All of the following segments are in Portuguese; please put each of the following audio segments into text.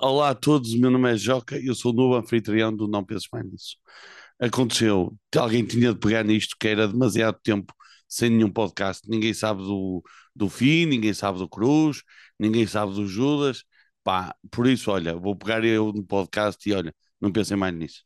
Olá a todos, o meu nome é Joca eu sou o novo anfitrião do Não Penses Mais Nisso. Aconteceu alguém tinha de pegar nisto, que era demasiado tempo sem nenhum podcast. Ninguém sabe do, do fim, ninguém sabe do Cruz, ninguém sabe do Judas. Pá, por isso, olha, vou pegar eu no podcast e olha, não pensem mais nisso.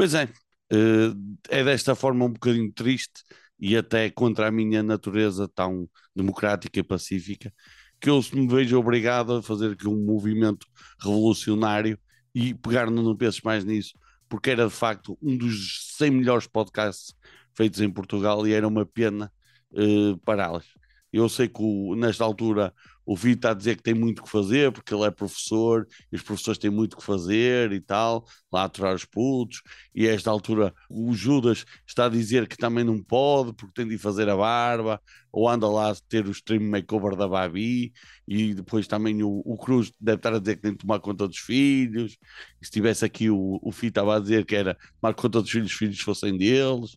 Pois é, eh, é desta forma um bocadinho triste e até contra a minha natureza tão democrática e pacífica que eu me vejo obrigado a fazer aqui um movimento revolucionário e pegar Não Penses Mais Nisso, porque era de facto um dos 100 melhores podcasts feitos em Portugal e era uma pena eh, pará-las. Eu sei que o- nesta altura o Vitor está a dizer que tem muito que fazer porque ele é professor e os professores têm muito que fazer e tal, lá aturar os putos. E a esta altura o Judas está a dizer que também não pode porque tem de fazer a barba, ou anda lá a ter o stream makeover da Babi. E depois também o, o Cruz deve estar a dizer que tem de tomar conta dos filhos. E se tivesse aqui o, o Fih estava a dizer que era tomar conta dos filhos, os filhos fossem deles.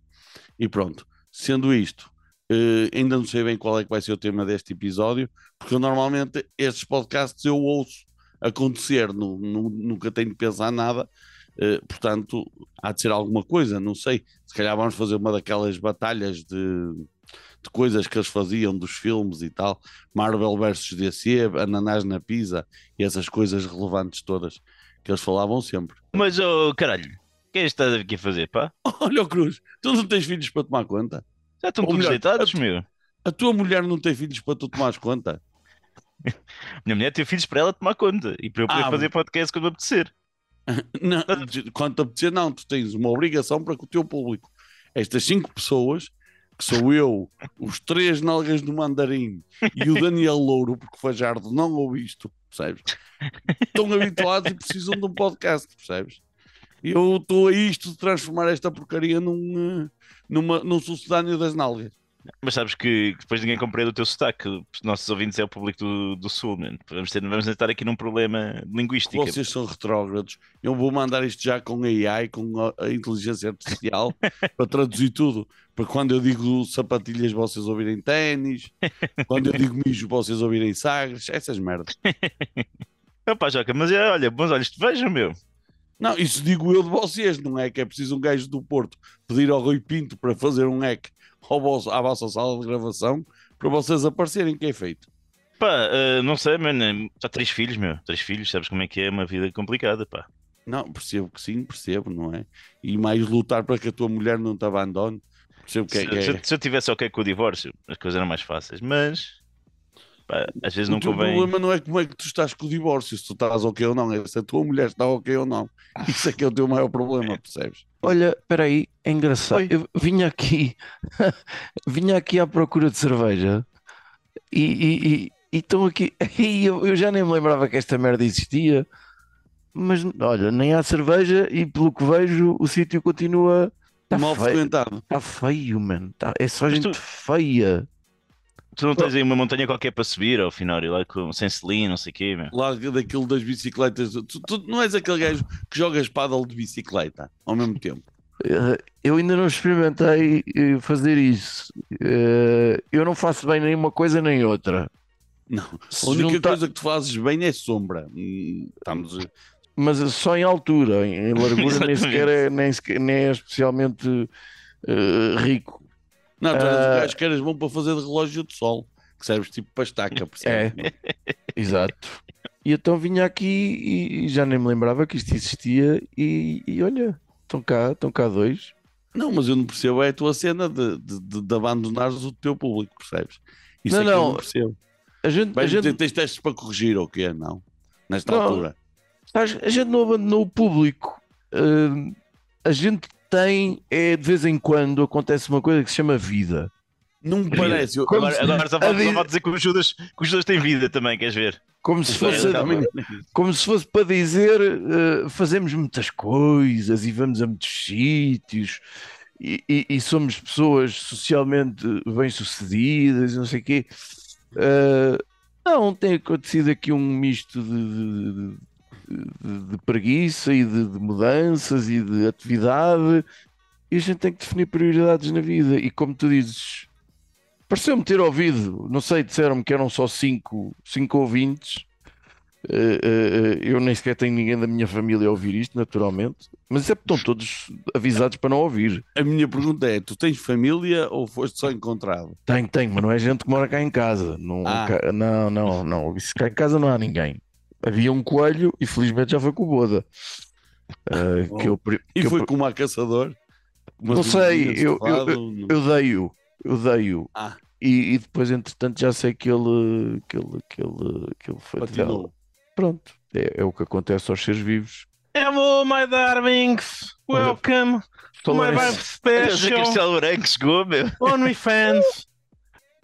E pronto, sendo isto. Eh, ainda não sei bem qual é que vai ser o tema deste episódio, porque eu normalmente estes podcasts eu ouço acontecer, nu- nu- nunca tenho de pensar nada, eh, portanto há de ser alguma coisa, não sei. Se calhar vamos fazer uma daquelas batalhas de, de coisas que eles faziam dos filmes e tal, Marvel versus DC, Ananás na Pisa e essas coisas relevantes todas que eles falavam sempre. Mas, oh, caralho, o que é que estás aqui a fazer, pá? Olha, o Cruz, tu não tens filhos para tomar conta? Já estão todos deitados, a- meu. A tua mulher não tem filhos para tu tomares conta? Minha mulher tem filhos para ela tomar conta e para eu poder Ah, fazer podcast quando apetecer. Não, quando te apetecer, não, tu tens uma obrigação para com o teu público. Estas cinco pessoas, que sou eu, os três nalgas do mandarim e o Daniel Louro, porque o Fajardo não ouve isto, percebes? Estão habituados e precisam de um podcast, percebes? Eu estou a isto de transformar esta porcaria num, eh, numa, num sucedâneo das nalgas. Mas sabes que depois ninguém compreende o teu sotaque. Os nossos ouvintes é o público do, do Sul, mano. Vamos, ter, vamos estar aqui num problema de linguística. Vocês são retrógrados. Eu vou mandar isto já com AI, com a, a inteligência artificial, para traduzir tudo. Para quando eu digo sapatilhas, vocês ouvirem ténis. Quando eu digo mijo, vocês ouvirem sagres. Essas merdas. Opa, Joca, mas é, olha, bons olhos te vejam, meu. Não, isso digo eu de vocês, não é? Que é preciso um gajo do Porto pedir ao Rui Pinto para fazer um hack ao vosso- à vossa sala de gravação para vocês aparecerem, que é feito. Pá, eh, não sei, mano. Já três filhos, meu. Três filhos, sabes como é que é? Uma vida complicada, pá. Não, percebo que sim, percebo, não é? E mais lutar para que a tua mulher não te abandone. Percebo que é. Se, que é- se eu- se eu tivesse ok com o divórcio, as coisas eram mais fáceis. Mas, às vezes O não teu convém. problema não é como é que tu estás com o divórcio, se tu estás ok ou não, é se a tua mulher está ok ou não. Isso é que é o teu maior problema, percebes? Olha, espera aí, é engraçado. Oi. Eu vinha aqui, vinha aqui à procura de cerveja e, e, e- e estão aqui. E eu, eu já nem me lembrava que esta merda existia, mas olha, nem há cerveja e pelo que vejo o sítio continua. Está Mal feio, frequentado. tá feio, mano. Tá- é só Mas gente tu- feia. Tu não tens aí uma montanha qualquer para subir ao final, e lá com, sem selim, não sei o quê, meu. Lá daquilo das bicicletas. Tu, tu não és aquele gajo que jogas paddle de bicicleta ao mesmo tempo. Eh, Eu ainda não experimentei eh, fazer isso. Eh, Eu não faço bem nem uma coisa nem outra. Não. A única juntar- coisa que tu fazes bem é sombra. Estamos. mas só em altura, em largura nem sequer é, nem, sequer- nem é especialmente rico. Não, tu eras Ah. um gajo que eras bom para fazer de relógio de sol, que serves tipo para estaca, percebes? Exato. E então vinha aqui e, e já nem me lembrava que isto existia e, e olha, estão cá, estão cá dois. Não, mas eu não percebo, é a tua cena de, de, de, abandonares o teu público, percebes? Isso Não, é que eu não. não percebo. A gente, a Vais gente, tens testes para corrigir ou o quê? Não. Nesta Não. altura. a gente não abandonou o público. Eh, a gente tem, é de vez em quando acontece uma coisa que se chama vida. Não me parece. Eu, Agora, se- agora só falta vida- dizer que o Judas, que o Judas tem vida também, queres ver? Como se fosse, como se fosse para dizer eh, fazemos muitas coisas e vamos a muitos sítios e, e- e somos pessoas socialmente bem-sucedidas, e não sei o quê. Uh, não, tem acontecido aqui um misto de, de, de, de preguiça e de, de mudanças e de atividade, e a gente tem que definir prioridades na vida. E como tu dizes, pareceu-me ter ouvido, não sei, disseram-me que eram só cinco, cinco ouvintes. Uh, uh, eu nem sequer tenho ninguém da minha família a ouvir isto, naturalmente, mas é porque estão todos avisados para não ouvir. A minha pergunta é: tu tens família ou foste só encontrado? Tenho, tenho, mas não é gente que mora cá em casa. Não, Ah. cá- não, não, não. Se cá em casa não há ninguém. Havia um coelho e felizmente já foi com o Boda. Uh, que eu, pre- E que eu foi pre- como a caçador? Não sei, eu- eu- no- eu dei-o, eu dei-o. Ah. E, e depois, entretanto, já sei que ele, que ele, que ele, que ele foi. Continuou. Pronto, é, é o que acontece aos seres vivos. Hello, my darlings. Welcome to my vibe o special Castelo Branco chegou, meu. OnlyFans.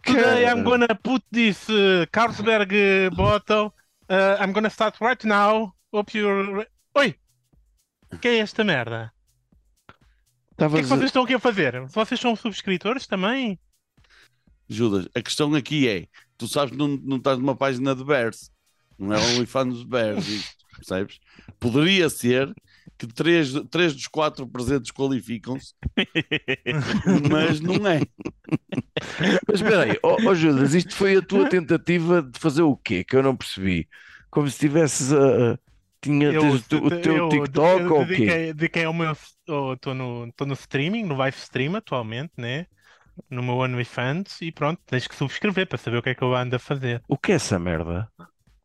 Today. I'm gonna put this uh, Carlsberg uh, bottle. Uh, I'm gonna start right now. Hope you're. re- Oi! Que é esta merda? O que é que vocês estão aqui a fazer? Vocês são subscritores também? Judas, a questão aqui é: tu sabes que não, não estás numa página de Bears, não é OnlyFans Bears, isto, percebes? Poderia ser que três, três dos quatro presentes qualificam-se, mas não é. Mas espera aí, ó ó, Judas, isto foi a tua tentativa de fazer o quê? Que eu não percebi. Como se tivesses a. tinha tens o teu- o teu eu- TikTok eu ou o quê? dediquei, dediquei ao meu. Estou no, tô no streaming, no live stream atualmente, né? No meu OnlyFans e pronto, tens que subscrever para saber o que é que eu ando a fazer. O que é essa merda?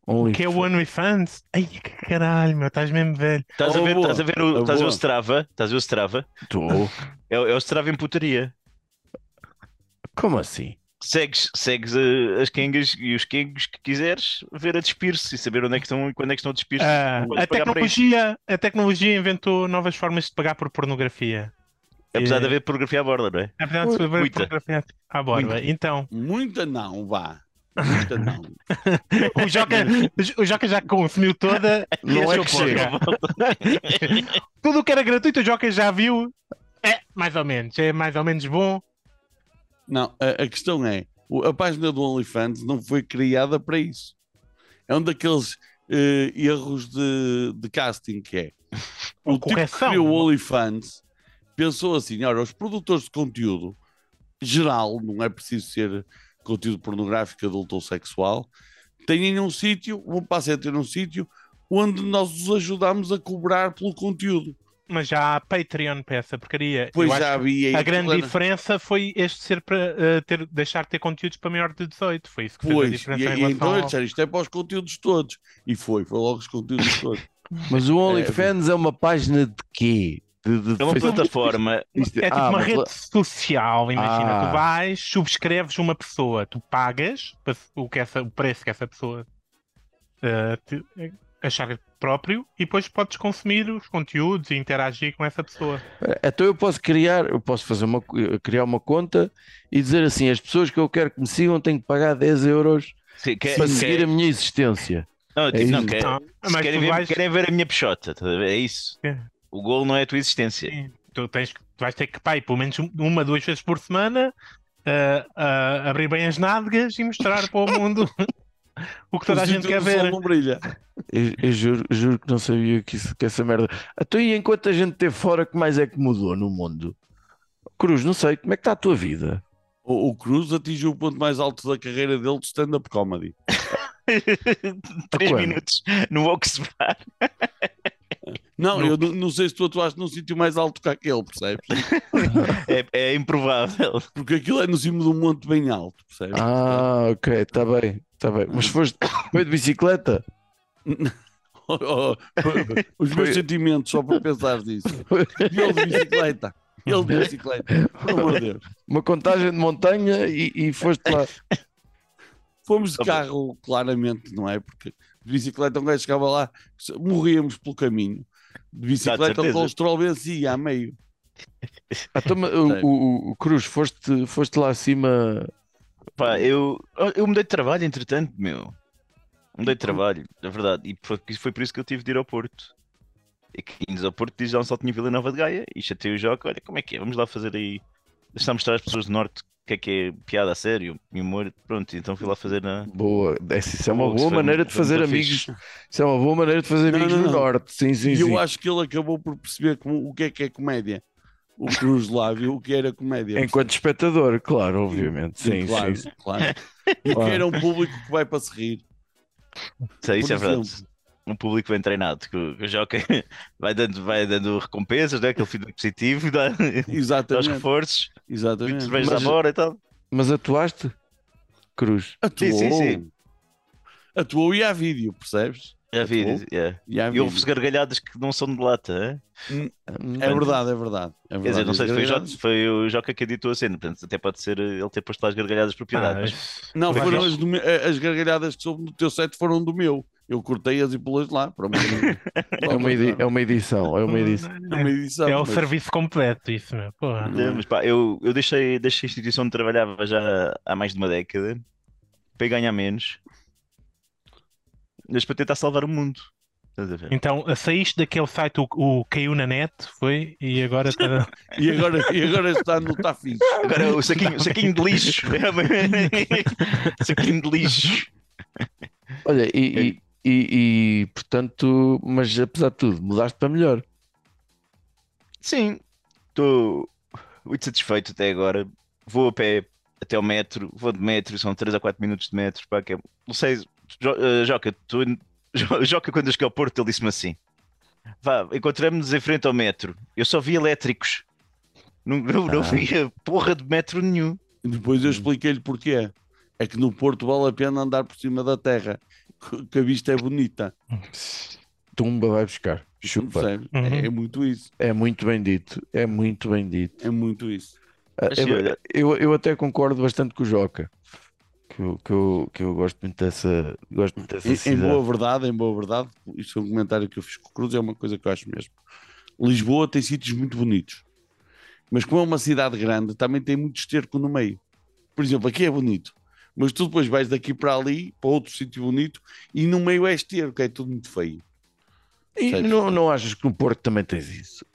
O que é o OnlyFans? Ai, que caralho, meu, estás mesmo velho. Estás a Oh, ver, boa. estás a ver o, estás a ver o Strava? Estás a ver o Strava? Estou. É, o- é o Strava em putaria. Como assim? Segues, segues eh, as quengas e os quengos que quiseres ver a despir-se e saber onde é que estão e quando é que estão a despir-se. Ah, a, tecnologia, a tecnologia inventou novas formas de pagar por pornografia. Apesar de Eh, haver pornografia à borda, não é? Apesar de haver Muita. pornografia à borda. Muita. Então, Muita não, vá. Não. o Joca, o Joca já consumiu toda. Não é que chega. Tudo o que era gratuito, o Joca já viu. É, mais ou menos. É mais ou menos bom. Não, a, a questão é: a página do OnlyFans não foi criada para isso. É um daqueles eh, erros de, de casting que é. O Ou tipo que correção. criou o OnlyFans pensou assim: olha, os produtores de conteúdo geral, não é preciso ser conteúdo pornográfico, adulto ou sexual, têm um sítio, vão passar a ter um sítio onde nós os ajudamos a cobrar pelo conteúdo. Mas já há Patreon para essa porcaria. Pois Eu já havia. a grande diferença foi este ser para eh, ter, deixar de ter conteúdos para maior de 18. Foi isso que fez a Pois, diferença e, em e então ao- isto é para os conteúdos todos. E foi, foi logo os conteúdos todos. Mas o OnlyFans é uma página de quê? De, de É uma Facebook? plataforma. Isto- É tipo ah, uma rede pla- social, imagina, Ah. tu vais, subscreves uma pessoa, tu pagas o, que essa, o preço que essa pessoa eh, te- achar próprio e depois podes consumir os conteúdos e interagir com essa pessoa. Então eu posso criar, eu posso fazer uma, criar uma conta e dizer assim: as pessoas que eu quero que me sigam têm que pagar 10 euros Sim, quer- para quer- seguir a minha existência. Não, tipo, É não, isso. quer- Não, querem, ver, vais- querem ver a minha peixota, ver? é isso. O golo não é a tua existência. Sim, tu, tens, tu vais ter que, pai, pelo menos um- uma, duas vezes por semana, eh, ah, abrir bem as nádegas e mostrar para o mundo o que toda a gente quer ver. não brilha. Eu, eu juro, juro que não sabia que, isso, que essa merda. Então, e enquanto a gente esteve fora, que mais é que mudou no mundo? Cruz, não sei, como é que está a tua vida? O, o Cruz atingiu o ponto mais alto da carreira dele de stand-up comedy. Três minutos no Oxbar. Não, No- eu não, não sei se tu atuaste num sítio mais alto que aquele, percebes? É, é improvável. Porque aquilo é no cima de um monte bem alto, percebes? Ah, ok, está bem, está bem. Mas foste, foi de bicicleta? Oh, oh, os meus Foi- sentimentos só por pensar nisso. E ele de bicicleta. Ele de bicicleta. Por amor de Deus. Uma contagem de montanha e, e foste lá. Fomos de carro, claramente, não é? Porque de bicicleta um gajo chegava lá, morríamos pelo caminho. De bicicleta o certeza. colesterol vencia a meio. Então, mas o, o- o Cruz, foste, foste lá acima. Pá, eu, eu mudei de trabalho, entretanto, meu. Mudei de trabalho, é verdade. E foi, foi por isso que eu tive de ir ao Porto. E que indo ao Porto diz já um só tinha Vila Nova de Gaia e chatei o Joca. Olha, como é que é? Vamos lá fazer aí. Deixa mostrar às pessoas do Norte que é que é piada a sério e humor. Pronto, então fui lá fazer na. Boa, essa- isso é uma boa maneira de fazer amigos. fixe. Isso é uma boa maneira de fazer amigos não, no. Norte. Sim, sim, E sim. eu acho que ele acabou por perceber como- o que é que é comédia. O Cruz lá viu o que era comédia. Enquanto espectador, claro, obviamente. Sim, claro, sim. claro. E que era um público que vai para se rir. Isso, é- isso é verdade. Um público bem treinado, que o que o Joca vai dando, vai dando recompensas, né? aquele feedback positivo, dá, dá os Exatamente. reforços, Exatamente. cervejas à Mas- fora e tal. Mas atuaste, Cruz? Atuou. Sim, sim, sim. Atuou e há vídeo, percebes? Já vi, Atuou. yeah. E há E vídeo. houve-se gargalhadas que não são de lata, hein? É verdade, é verdade. É Quer dizer, verdade. não sei se foi, o Joca- foi o Joca que editou a cena, portanto, até pode ser ele ter posto lá as gargalhadas por piedade. Ah, mas- isso- Não, foram as, do me- as gargalhadas que soube no teu set foram do meu. Eu cortei-as e pulei lá. Para mim, É uma, é uma edição, é uma edição. é uma edição. É o mas- serviço completo, isso, meu. Porra. Não é? É, mas pá, eu, eu deixei, deixei a instituição onde trabalhava já há mais de uma década para ganhar menos, mas para tentar salvar o mundo. Então, saíste daquele site, o, o caiu na net, foi? E agora está. E agora, e agora está no está fixe. Agora o saquinho, o saquinho de lixo. saquinho de lixo. Olha, e, e, e- portanto, mas apesar de tudo, mudaste para melhor. Sim, estou muito satisfeito até agora. Vou a pé até ao metro, vou de metro, são 3 a 4 minutos de metro. Pá, que é- Não sei, eh, Joca, tu, Jo- Joca, quando eu cheguei ao Porto, ele disse-me assim: Vá, encontramos-nos em frente ao metro. Eu só vi elétricos, não, não, não Ah. via porra de metro nenhum. E depois eu expliquei-lhe porquê. É que no Porto vale a pena andar por cima da terra, que- a vista é bonita. Tumba vai buscar. Chupa. Uhum. É, é muito isso. É muito bem dito. É muito bem dito. É muito isso. Ah, Mas, eu, eu, eu até concordo bastante com o Joca. Que eu, que eu, que eu gosto muito dessa, gosto muito dessa Em, em cidade. boa verdade, em boa verdade, isto é um comentário que eu fiz com o Cruz, é uma coisa que eu acho mesmo. Lisboa tem sítios muito bonitos, mas como é uma cidade grande, também tem muito esterco no meio. Por exemplo, aqui é bonito, mas tu depois vais daqui para ali, para outro sítio bonito, e no meio é esterco, é tudo muito feio. E Sabes? não, não achas que no Porto também tens isso?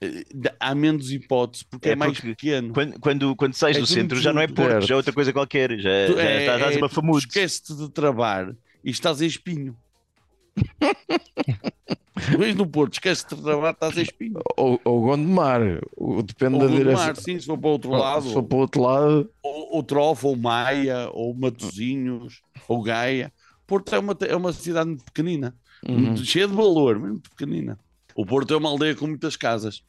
Eh, Há menos hipótese, porque é, É mais porque pequeno. Quando, quando, quando sais É do centro, já não é. Porto, Certo. já é outra coisa qualquer. Já, Tu- já é- estás é- a uma famudo. Esquece-te de travar e estás em espinho. Vês no Porto, esquece-te de travar, estás em espinho. Ou, ou Gondomar, o- depende Ou da Gondomar, direção. sim, se for para o outro Se lado. for para o outro lado, ou, ou Trofa, ou Maia, ou Matozinhos, ou Gaia. Porto é uma, é uma cidade muito pequenina, uhum. muito, cheia de valor, muito pequenina. O Porto é uma aldeia com muitas casas.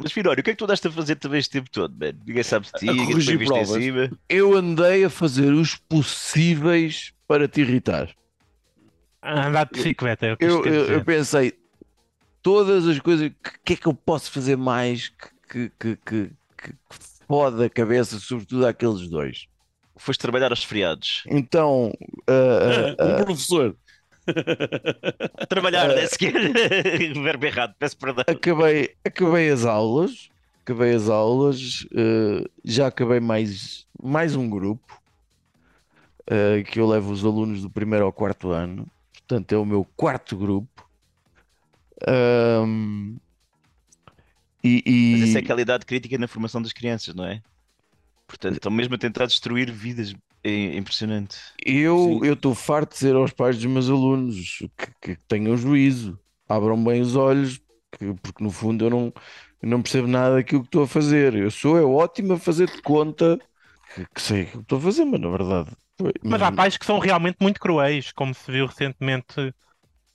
Mas Finório, o que é que tu andaste a fazer também este tempo todo, man? Ninguém sabe de ti, A ninguém te visto em provas. cima. eu andei a fazer os possíveis para te irritar. Andar de bicicleta, é o que Eu, eu, eu pensei, todas as coisas, que, que é que eu posso fazer mais que, que, que, que, que fode a cabeça, sobretudo àqueles dois? Foste trabalhar aos feriados. Então, ah, ah, o professor, Trabalhar, é sequer. Verbo errado, peço perdão. acabei, acabei as aulas, acabei as aulas, eh, já acabei mais, mais um grupo eh, que eu levo os alunos do primeiro ao quarto ano, portanto é o meu quarto grupo. Ahm, e, Mas e- essa é aquela idade crítica na formação das crianças, não é? Portanto, estão mesmo a tentar destruir vidas. É impressionante. Eu estou farto de dizer aos pais dos meus alunos que, que tenham juízo, abram bem os olhos, que- porque no fundo eu não, eu não percebo nada daquilo que estou a fazer. Eu sou é ótimo a fazer de conta que, que sei aquilo que estou a fazer, mas na verdade. Mas há pais que são realmente muito cruéis, como se viu recentemente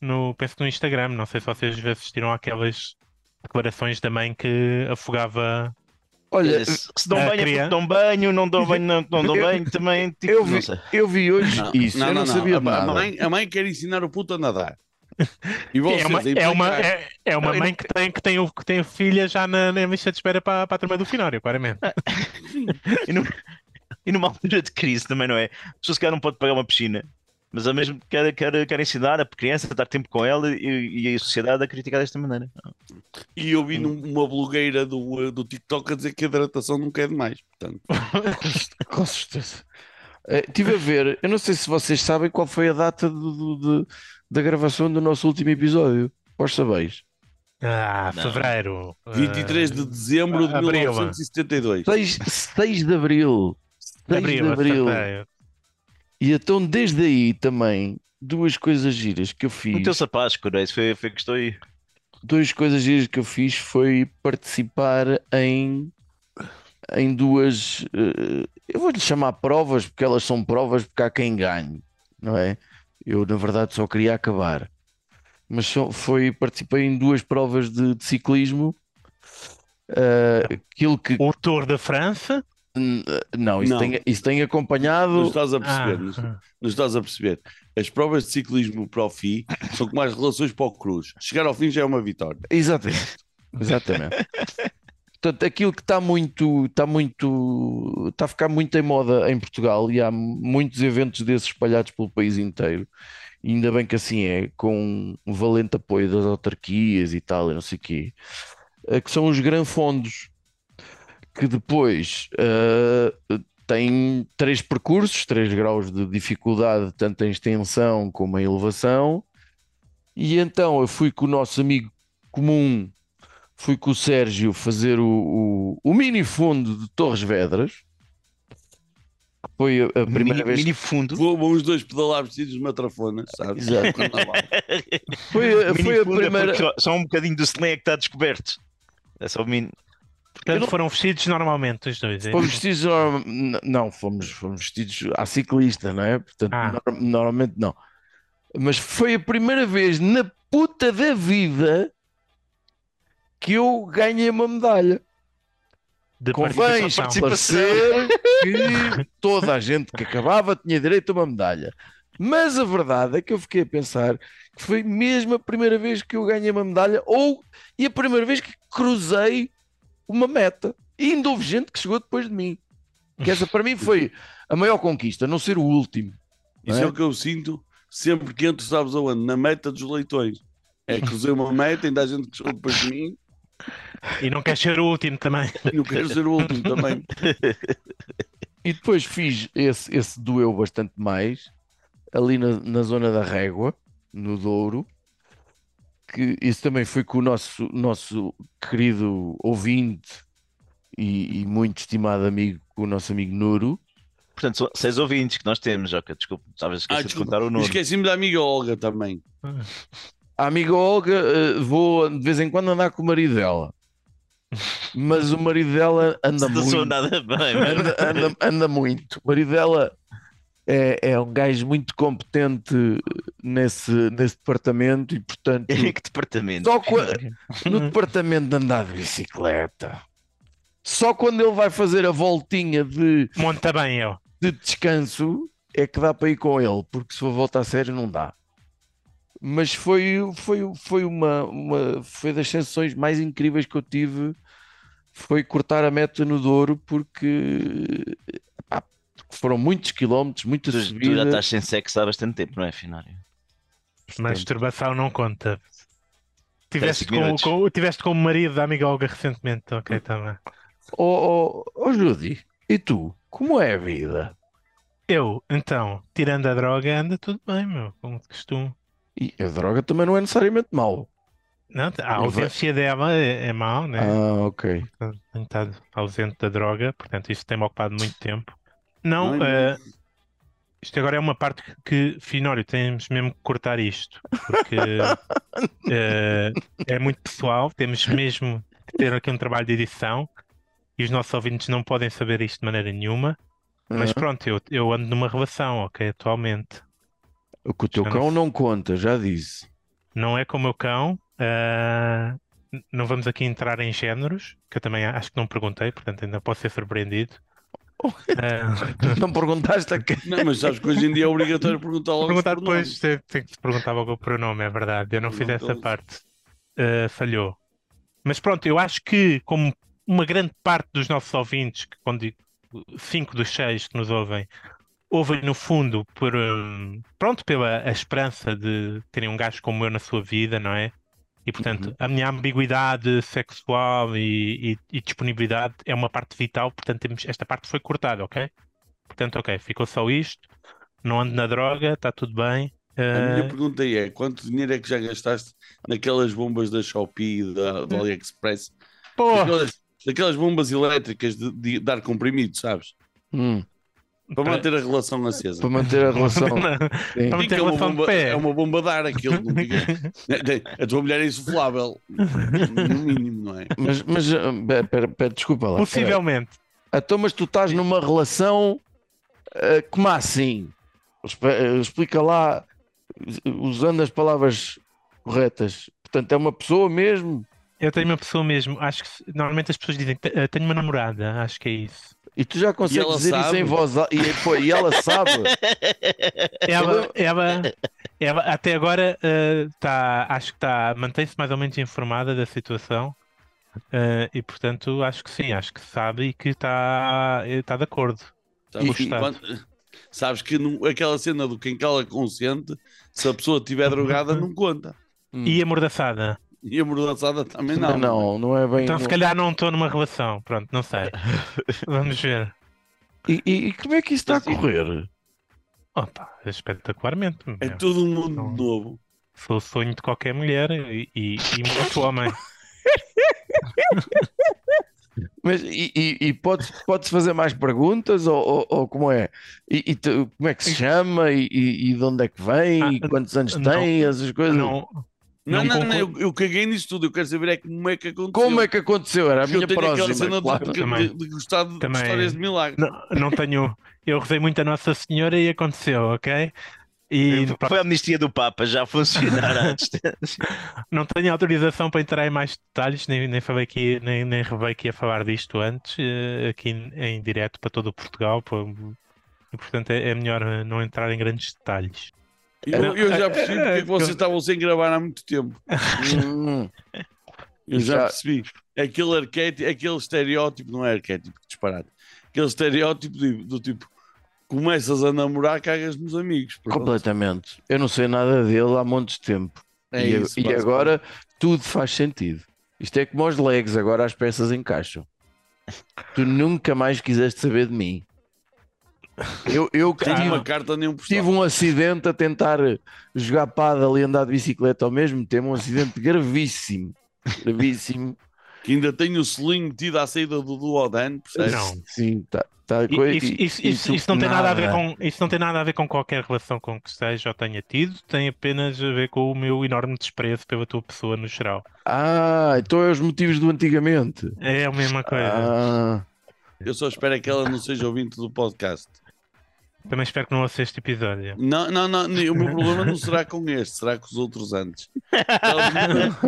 no, penso que no Instagram. Não sei se vocês já assistiram àquelas declarações da mãe que afogava. Olha, se, se dão banho, é porque dão banho, não dão banho, não, não dão banho, também. Tipo, eu não vi, eu vi hoje isso, eu não, sabia a, de a nada. mãe, a mãe quer ensinar o puto a nadar. E É vocês uma, a é uma, é, é uma Não, mãe não- que tem, que, tem, o- que tem filha já na, na lista de espera para, para a turma do Finório, claramente. E, num- e numa altura de crise também, não é? A pessoa se calhar não pode pagar uma piscina, mas ao mesmo quer, quer, quer ensinar a criança a dar tempo com ela e, e a sociedade a criticar desta maneira. E eu vi num- uma blogueira do, eh, do TikTok a dizer que a hidratação nunca é demais. Portanto, Com certeza. Eh, Estive a ver, eu não sei se vocês sabem qual foi a data do- do- de- da gravação do nosso último episódio. Vós sabeis? Ah, Não. fevereiro. 23 de Ah, dezembro de Abril. 1972. 6, 6 de Abril. 6 abril, de Abril. E então, desde aí também, duas coisas giras que eu fiz. Meteu-se a Páscoa, não é? Isso foi, foi que estou aí. Duas coisas giras que eu fiz foi participar em, em duas. eh, eu vou-lhe chamar provas, porque elas são provas, porque há quem ganhe, não é? Eu, na verdade, só queria acabar. Mas só- foi, participei em duas provas de, de ciclismo. Eh, aquilo que. O Tour da França. Não, isso, Não. Tem, isso tem Não acompanhado. estás a perceber, não, Ah, não estás a perceber. As provas de ciclismo para o FI são como as relações para o Cruz. Chegar ao fim já é uma vitória. Exatamente. Exatamente. Portanto, aquilo que está muito, está muito, está a ficar muito em moda em Portugal e há muitos eventos desses espalhados pelo país inteiro. E ainda bem que assim é, com um valente apoio das autarquias e tal, e não sei o quê, eh, que são os granfondos, que depois eh, têm três percursos, três graus de dificuldade, tanto em extensão como em elevação. E então eu fui com o nosso amigo comum, fui com o Sérgio fazer o, o, o mini fundo de Torres Vedras. Foi a, a primeira Mini, vez. mini fundo. Vão os dois pedalar vestidos de matrafonas, sabes? Exato. Foi, foi a é primeira. porque Só, um bocadinho do slang é que está descoberto. É só o mini. Portanto, não- foram vestidos normalmente os dois. é Fomos vestidos. Não, fomos, fomos vestidos à ciclista, não é? Portanto, Ah. nor- normalmente não. Mas foi a primeira vez na puta da vida que eu ganhei uma medalha. De Convém esclarecer que toda a gente que acabava tinha direito a uma medalha. Mas a verdade é que eu fiquei a pensar que foi mesmo a primeira vez que eu ganhei uma medalha ou e a primeira vez que cruzei uma meta. E ainda houve gente que chegou depois de mim. Que essa para mim foi a maior conquista, não ser o último. Isso é é? o que eu sinto sempre que entro, sabes aonde? Na meta dos leitões. É que cruzei uma meta, ainda há gente que chegou depois de mim E não quer ser o último também. e não quero ser o último também. E depois fiz esse, esse doeu bastante mais ali na, na zona da Régua, no Douro, que isso também foi com o nosso, nosso querido ouvinte e, e muito estimado amigo, com o nosso amigo Nuro. Portanto, são seis ouvintes que nós temos, Joca. Desculpa, estavas a Ah, de contar o número. Esqueci-me da amiga Olga também. A amiga Olga, eh, vou de vez em quando andar com o marido dela, mas o marido dela anda Não sou muito. nada bem, mano. anda, anda, anda muito. O marido dela é, é um gajo muito competente nesse, nesse departamento e, portanto, Em que departamento? só qua- no departamento de andar de bicicleta, só quando ele vai fazer a voltinha de, Monta bem eu. de descanso é que dá para ir com ele, porque se for volta a sério não dá. Mas foi, foi, foi uma, uma foi das sensações mais incríveis que eu tive foi cortar a meta no Douro porque foram muitos quilómetros, muita Tu, tu subida. já estás sem sexo há bastante tempo, não é, Finário? Masturbação não conta. Tiveste com, tiveste com o marido da amiga Olga recentemente, ok, também. Oh, oh, oh, Judy, e tu? Como é a vida? Eu, então, tirando a droga, anda tudo bem, meu, como de costume. E a droga também não é necessariamente mau. Não, a Eu ve- ausência dela é, é mau, né? Ah, ok. Tenho estado ausente da droga, portanto, isso tem-me ocupado muito tempo. Não, eh, isto agora é uma parte que, que Finório, temos mesmo que cortar isto, porque eh, é muito pessoal, temos mesmo que ter aqui um trabalho de edição e os nossos ouvintes não podem saber isto de maneira nenhuma. Mas Ah, pronto, eu, eu ando numa relação, ok, atualmente. o que o teu já cão não conta, já disse. Não é com o meu cão. n- não vamos aqui entrar em géneros, que eu também acho que não perguntei, portanto ainda posso ser surpreendido. Ah, Não perguntaste a quem? Não, mas sabes que hoje em dia é obrigatório perguntar logo perguntar depois, tem, que se perguntar logo o pronome, é verdade. Eu não fiz Não essa todos. parte. Ah, falhou. Mas pronto, eu acho que, como uma grande parte dos nossos ouvintes, que quando digo cinco dos seis que nos ouvem, ouvem no fundo por hum, pronto, pela a esperança de terem um gajo como eu na sua vida, não é? E portanto, Uhum. a minha ambiguidade sexual e, e- e disponibilidade é uma parte vital, portanto, temos, esta parte foi cortada, ok? Portanto, ok, ficou só isto, não ando na droga, está tudo bem. A Eh, minha pergunta é: quanto dinheiro é que já gastaste naquelas bombas da Shopee e da, do AliExpress? pô, Daquelas, daquelas bombas elétricas de, de dar comprimido, sabes? Hum, Para manter a relação acesa. para manter a relação. Sim. Para manter Fica a uma relação de bomba, pé. é uma bomba de ar aquilo. A tua mulher é insuflável, no mínimo, não é? Mas, mas ah, pera, pera, pera, desculpa lá. Possivelmente. Então, mas tu estás numa relação ah, como assim? Ah, Explica lá, usando as palavras corretas. Portanto, é uma pessoa mesmo. Eu tenho uma pessoa mesmo. Acho que normalmente as pessoas dizem: "Te- eh, tenho uma namorada. Acho que é isso. E tu já consegues dizer isso sabe? em voz alta. E, pô, e ela sabe. Ela, ela, ela até agora eh, tá, acho que está, mantém-se mais ou menos informada da situação. eh, e portanto acho que sim, acho que sabe e que está está de acordo. Sabes, E- e- quando- sabes que não- aquela cena do quem cala consente, se a pessoa estiver drogada, não conta. Hum. E amordaçada? E a mordaçada também não. Não, não, é bem. Então se calhar não estou numa relação, pronto, não sei. Vamos ver. E, e- e como é que isso está a correr? Opa, espetacularmente. É todo um mundo Não. novo. Sou o sonho de qualquer mulher e, e, e muito homem. Mas e, e, e podes, podes fazer mais perguntas ou, ou, ou como é? E, e tu- como é que se chama? E, e, e de onde é que vem? Ah, e quantos anos não. tem? Essas coisas. Não, Não, Não não, eu, eu caguei nisso tudo. Eu quero saber é como é que aconteceu. Como é que aconteceu? Era a minha eu tenho aquela cena de- claro. de, Também. de, de gostar de, de Também. histórias de milagre. não, não tenho. Eu rezei muito a Nossa Senhora e aconteceu, ok? E Foi a amnistia do Papa, já a funcionar à distância. não tenho autorização para entrar em mais detalhes, nem, nem falei que nem, nem revelei que ia falar disto antes, eh, aqui em, em direto para todo o Portugal, pô, e portanto é, é melhor não entrar em grandes detalhes. Eu, eu já percebi porque é que vocês estavam sem gravar há muito tempo. Hum, Eu já, percebi. Aquele arquétipo, aquele estereótipo, não é arquétipo, disparado. Aquele estereótipo de- do tipo, começas a namorar, cagas nos amigos. Pronto. completamente. Eu não sei nada dele há montes de tempo. É e, isso, e agora tudo faz sentido. Isto é como os legs, agora as peças encaixam. Tu nunca mais quiseste saber de mim. Eu, eu que Tenho tive, uma carta nem um tive um acidente a tentar jogar pádel e andar de bicicleta ao mesmo tempo, um acidente gravíssimo. Gravíssimo. Que ainda tenho o selinho metido à saída do Duodan, percebes? Não. Sim, tá, tá Isso, isso- isso- isso não tem nada a ver nada. com isso não tem nada a ver com qualquer relação com que seja ou tenha tido, tem apenas a ver com o meu enorme desprezo pela tua pessoa no geral. Ah, então é os motivos do antigamente. É a mesma coisa. Ah, Eu só espero é que ela não seja ouvinte do podcast. Também espero que não ouça este episódio. Não, não, não, o meu problema não será com este, será com os outros antes.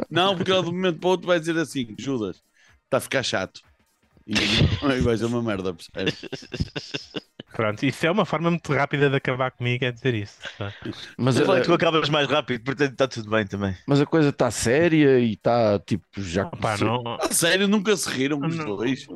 Não, porque ela de um momento para o outro vai dizer assim: Judas, está a ficar chato. E aí vai ser uma merda, percebes? Pronto, isso é uma forma muito rápida de acabar comigo, é dizer isso. mas, Eu que tu acabas mais rápido, portanto está tudo bem também. mas a coisa está séria e está tipo já Opa, não, A sério, nunca se riram os Não. dois.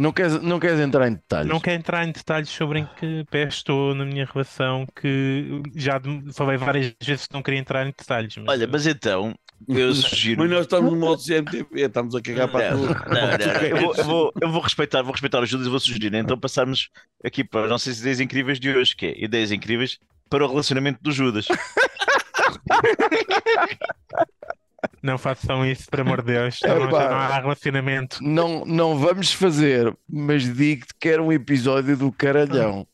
Não queres, não queres entrar em detalhes. não quero entrar em detalhes sobre em que pé estou na minha relação, que já falei várias vezes que não queria entrar em detalhes. Mas, Olha, mas então, eu sugiro. Mas nós estamos no modo CMTV, estamos a cagar para tudo. não, não, não. Eu, vou, eu, vou, eu vou respeitar, vou respeitar os Judas e vou sugerir. Então passarmos aqui para as nossas ideias incríveis de hoje, que é ideias incríveis para o relacionamento do Judas. Não façam isso, por amor de Deus. Então não, há relacionamento. Não, não vamos fazer, mas digo-te que era um episódio do caralhão.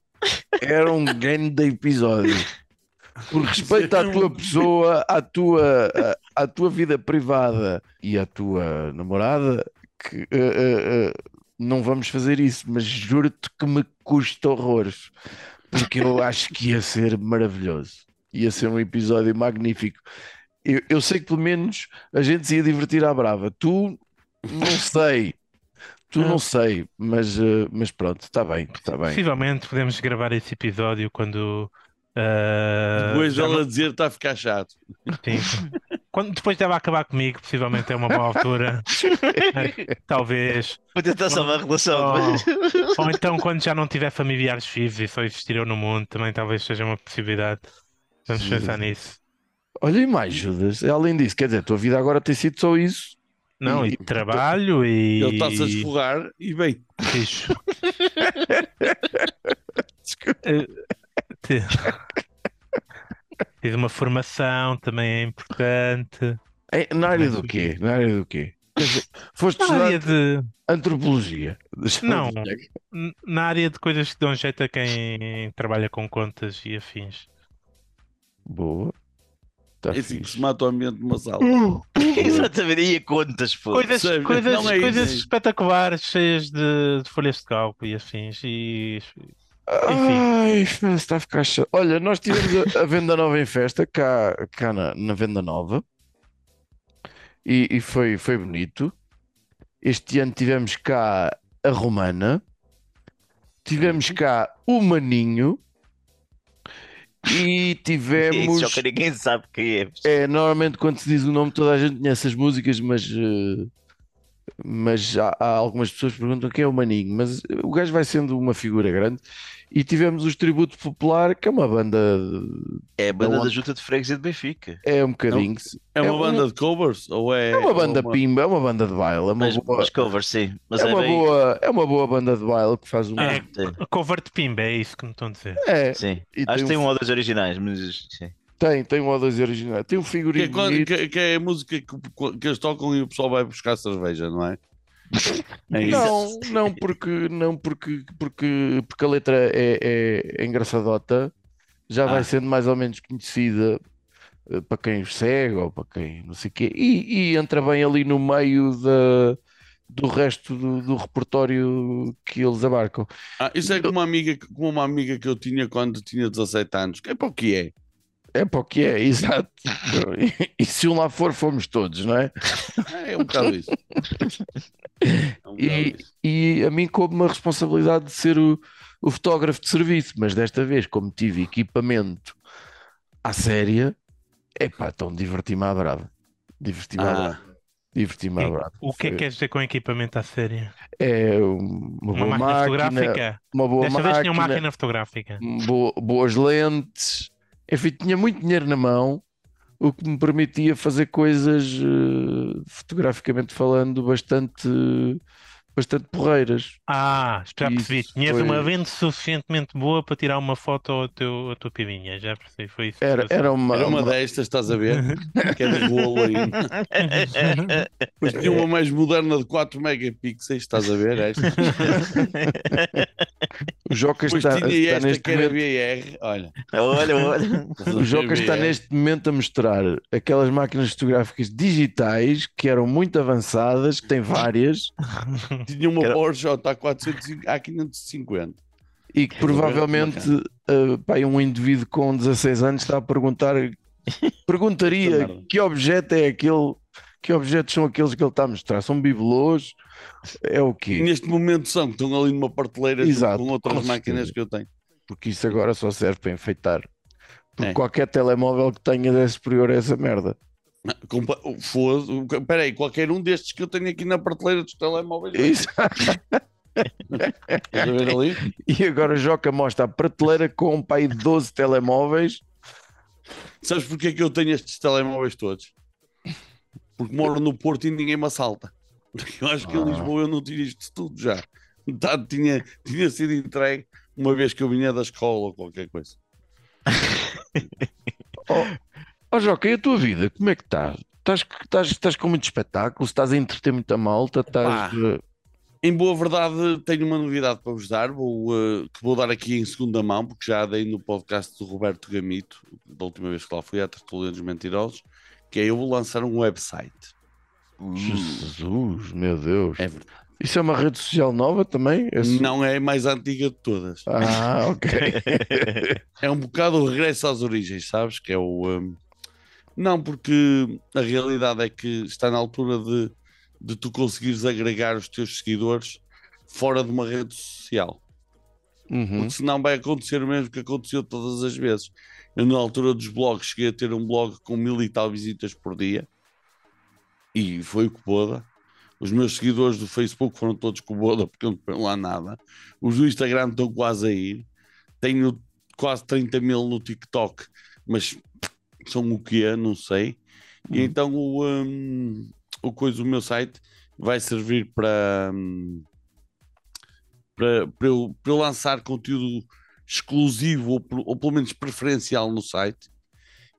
Era um grande episódio. Por respeito à tua pessoa, à tua, à, à tua vida privada e à tua namorada, que eh, eh, eh, não vamos fazer isso, mas juro-te que me custa horrores, porque eu acho que ia ser maravilhoso. Ia ser um episódio magnífico. Eu, eu sei que pelo menos a gente se ia divertir à brava. Tu, não sei. Tu não sei, mas, eh, mas pronto, está bem, está bem. Possivelmente podemos gravar esse episódio quando. ah, Depois já dela não- dizer está a ficar chato. sim. Quando, depois dela acabar comigo, possivelmente é uma boa altura. Talvez. Vou tentar salvar a relação. Oh. mas- Ou então quando já não tiver familiares vivos e só existiram no mundo, também talvez seja uma possibilidade. Vamos Sim. pensar nisso. Olha, e mais, Judas, além disso, quer dizer, a tua vida agora tem sido só isso. Não, E- e trabalho e. Ele está-se a esforrar e bem. Fixe. Eh, Fiz uma formação, também é importante. É, na área do quê? Na área do quê? Dizer, Foste Na área de, antropologia. Não. na área de coisas que dão jeito a quem trabalha com contas e afins. Boa. Tá É assim que fixe. se mata o ambiente numa sala. Exatamente, e a contas, pô. Coisas, coisas, é coisas isso. espetaculares, cheias de, de folhas de cálculo e afins. E Ai, está a ficar chato. Olha, nós tivemos a, a Venda Nova em festa, cá, cá na, na Venda Nova, e, e foi, foi bonito. Este ano tivemos cá a Romana, tivemos cá o Maninho, e tivemos. Só que ninguém sabe quem é. É, normalmente quando se diz o nome toda a gente conhece as músicas, mas, eh, mas há, há algumas pessoas que perguntam quem é o Maninho, mas o gajo vai sendo uma figura grande. E tivemos os Tributo Popular, que é uma banda, É a banda Da da? Junta de Freguesia de Benfica. é um bocadinho, É uma É um- banda de covers? Ou é, é uma banda ou pimba, é uma banda de baile, é uma Mas, boa, mas cover, sim. Mas é é, uma bem- boa, é uma boa banda de baile que faz uma. É. Cover de Pimba, é isso que me estão a dizer. É, sim. E Acho que tem um- um ou dois originais, mas sim. Tem, tem um ou dois originais, tem um que, é, figurino quando- que- que é a música que, que eles tocam e o pessoal vai buscar cerveja, não é? É. Não, não porque não porque porque porque a letra é, é, é engraçadota, já vai Ah. sendo mais ou menos conhecida eh, para quem os segue ou para quem não sei quê e, e entra bem ali no meio da do resto do, do repertório que eles abarcam. Ah, isso é como uma, amiga, como uma amiga que eu tinha quando tinha 17 anos. Que é para o que é? É para o que é, exato. E, se um lá for, fomos todos, não é? É um bocado isso. É um bocado E, isso. e a mim coube uma responsabilidade de ser o, o fotógrafo de serviço, mas desta vez, como tive equipamento à séria, epá, então diverti-me à brava. Diverti-me à Ah. brava. Diverti-me à E brava. O que é que queres dizer com equipamento à série? É uma Uma máquina máquina, fotográfica? uma boa Desta vez tinha uma máquina, máquina fotográfica. bo- boas lentes, enfim, tinha muito dinheiro na mão, o que me permitia fazer coisas, eh, fotograficamente falando, bastante, bastante porreiras. Ah, já percebi. Tinhas foi- uma lente suficientemente boa para tirar uma foto ao teu, à tua pibinha. Já percebi. Foi isso. Era, era uma, Era uma uma- destas, estás a ver? Que é de rolo ainda. Depois tinha uma mais moderna de 4 megapixels, estás a ver? Esta. o Joca está, tinha está esta neste que era momento, BR. Olha. olha, olha. o Joca está neste momento a mostrar aquelas máquinas fotográficas digitais que eram muito avançadas, que tem várias Tinha uma Era- Porsche a 450 a 550. e que provavelmente uh, pá, um indivíduo com 16 anos está a perguntar perguntaria que objeto é aquele que objetos são aqueles que ele está a mostrar? São bibelôs? É o quê? neste momento são, estão ali numa prateleira Exato, com outras máquinas que eu tenho. Porque isso agora só serve para enfeitar. Porque É. qualquer telemóvel que tenha é superior a essa merda. Foda-se. Espera aí, qualquer um destes que eu tenho aqui na prateleira dos telemóveis. Ali? E agora o Joca mostra a prateleira com um pai de 12 telemóveis. Sabes porque é que eu tenho estes telemóveis todos? Porque moro no Porto e ninguém me assalta. Eu acho que em Ah. Lisboa eu não tinha isto tudo já. Tá, tinha, tinha sido entregue uma vez que eu vinha da escola ou qualquer coisa. Ó Joca, e a tua vida? Como é que estás? Estás, estás, estás com muito espetáculo? Estás a entreter muita malta? Estás, Pá. eh, Em boa verdade, tenho uma novidade para vos dar, vou, eh, que vou dar aqui em segunda mão, porque já dei no podcast do Roberto Gamito, da última vez que lá fui, a Tertulia dos Mentirosos, que é eu vou lançar um website. Jesus, meu Deus. É verdade. Isso é uma rede social nova também? É Não é a mais antiga de todas. Ah, ok. É um bocado o regresso às origens, sabes? Que é o. hum, Não, porque a realidade é que está na altura de, de tu conseguires agregar os teus seguidores fora de uma rede social. Uhum. Porque senão vai acontecer o mesmo que aconteceu todas as vezes. Eu, na altura dos blogs, cheguei a ter um blog com mil e tal visitas por dia. E foi o que boda. Os meus seguidores do Facebook foram todos com boda, porque eu não ponho lá nada. Os do Instagram estão quase a ir. Tenho quase 30 mil no TikTok, mas são o que é, não sei. E Uhum. então o, hum, o coisa, o meu site vai servir para, hum, para, para, eu, para eu lançar conteúdo exclusivo ou, ou pelo menos preferencial no site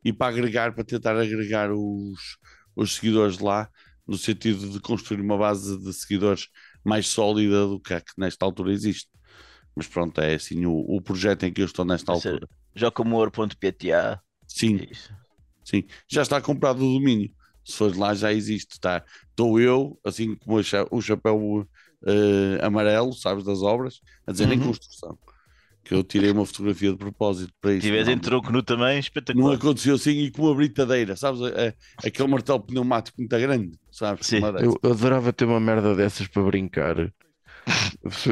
e para agregar, para tentar agregar os, os seguidores lá, no sentido de construir uma base de seguidores mais sólida do que a que nesta altura existe. Mas pronto, é assim o, o projeto em que eu estou nesta ser- altura. Jocamor.pta. Sim, É isso. sim. Já está comprado o domínio. Se fores lá, já existe. Está. Estou eu, assim como o, cha- o chapéu eh, amarelo, sabes, das obras, a dizer em Uhum. construção. Que eu tirei uma fotografia de propósito para Se isso. tiveres Não, em tronco nu também, Não espetacular. aconteceu assim e com uma britadeira, sabes? É, é aquele martelo pneumático muito grande, sabes? Sim. Eu adorava ter uma merda dessas para brincar.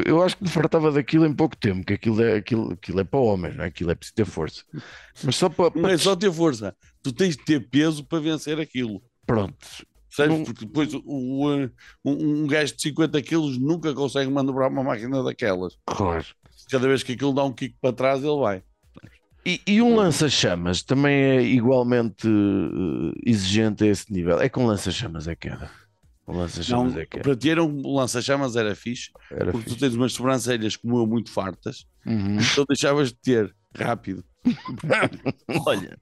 Eu acho que me fartava daquilo em pouco tempo, que aquilo é, aquilo, aquilo é para homens, não é? Aquilo é preciso ter força. Mas só para, Não para- é só ter força, tu tens de ter peso para vencer aquilo. pronto. Percebes? Não- Porque depois o, o, um, um gajo de 50 quilos nunca consegue manobrar uma máquina daquelas. Claro. Cada vez que aquilo dá um kick para trás, ele vai. E, e um lança-chamas também é igualmente eh, exigente a esse nível. É com lança-chamas é que era. Um Não, lança-chamas é que era. para ter um lança-chamas era fixe, Era porque tu fixe. tens umas sobrancelhas como eu muito fartas, Uhum. então deixavas de ter rápido, Olha,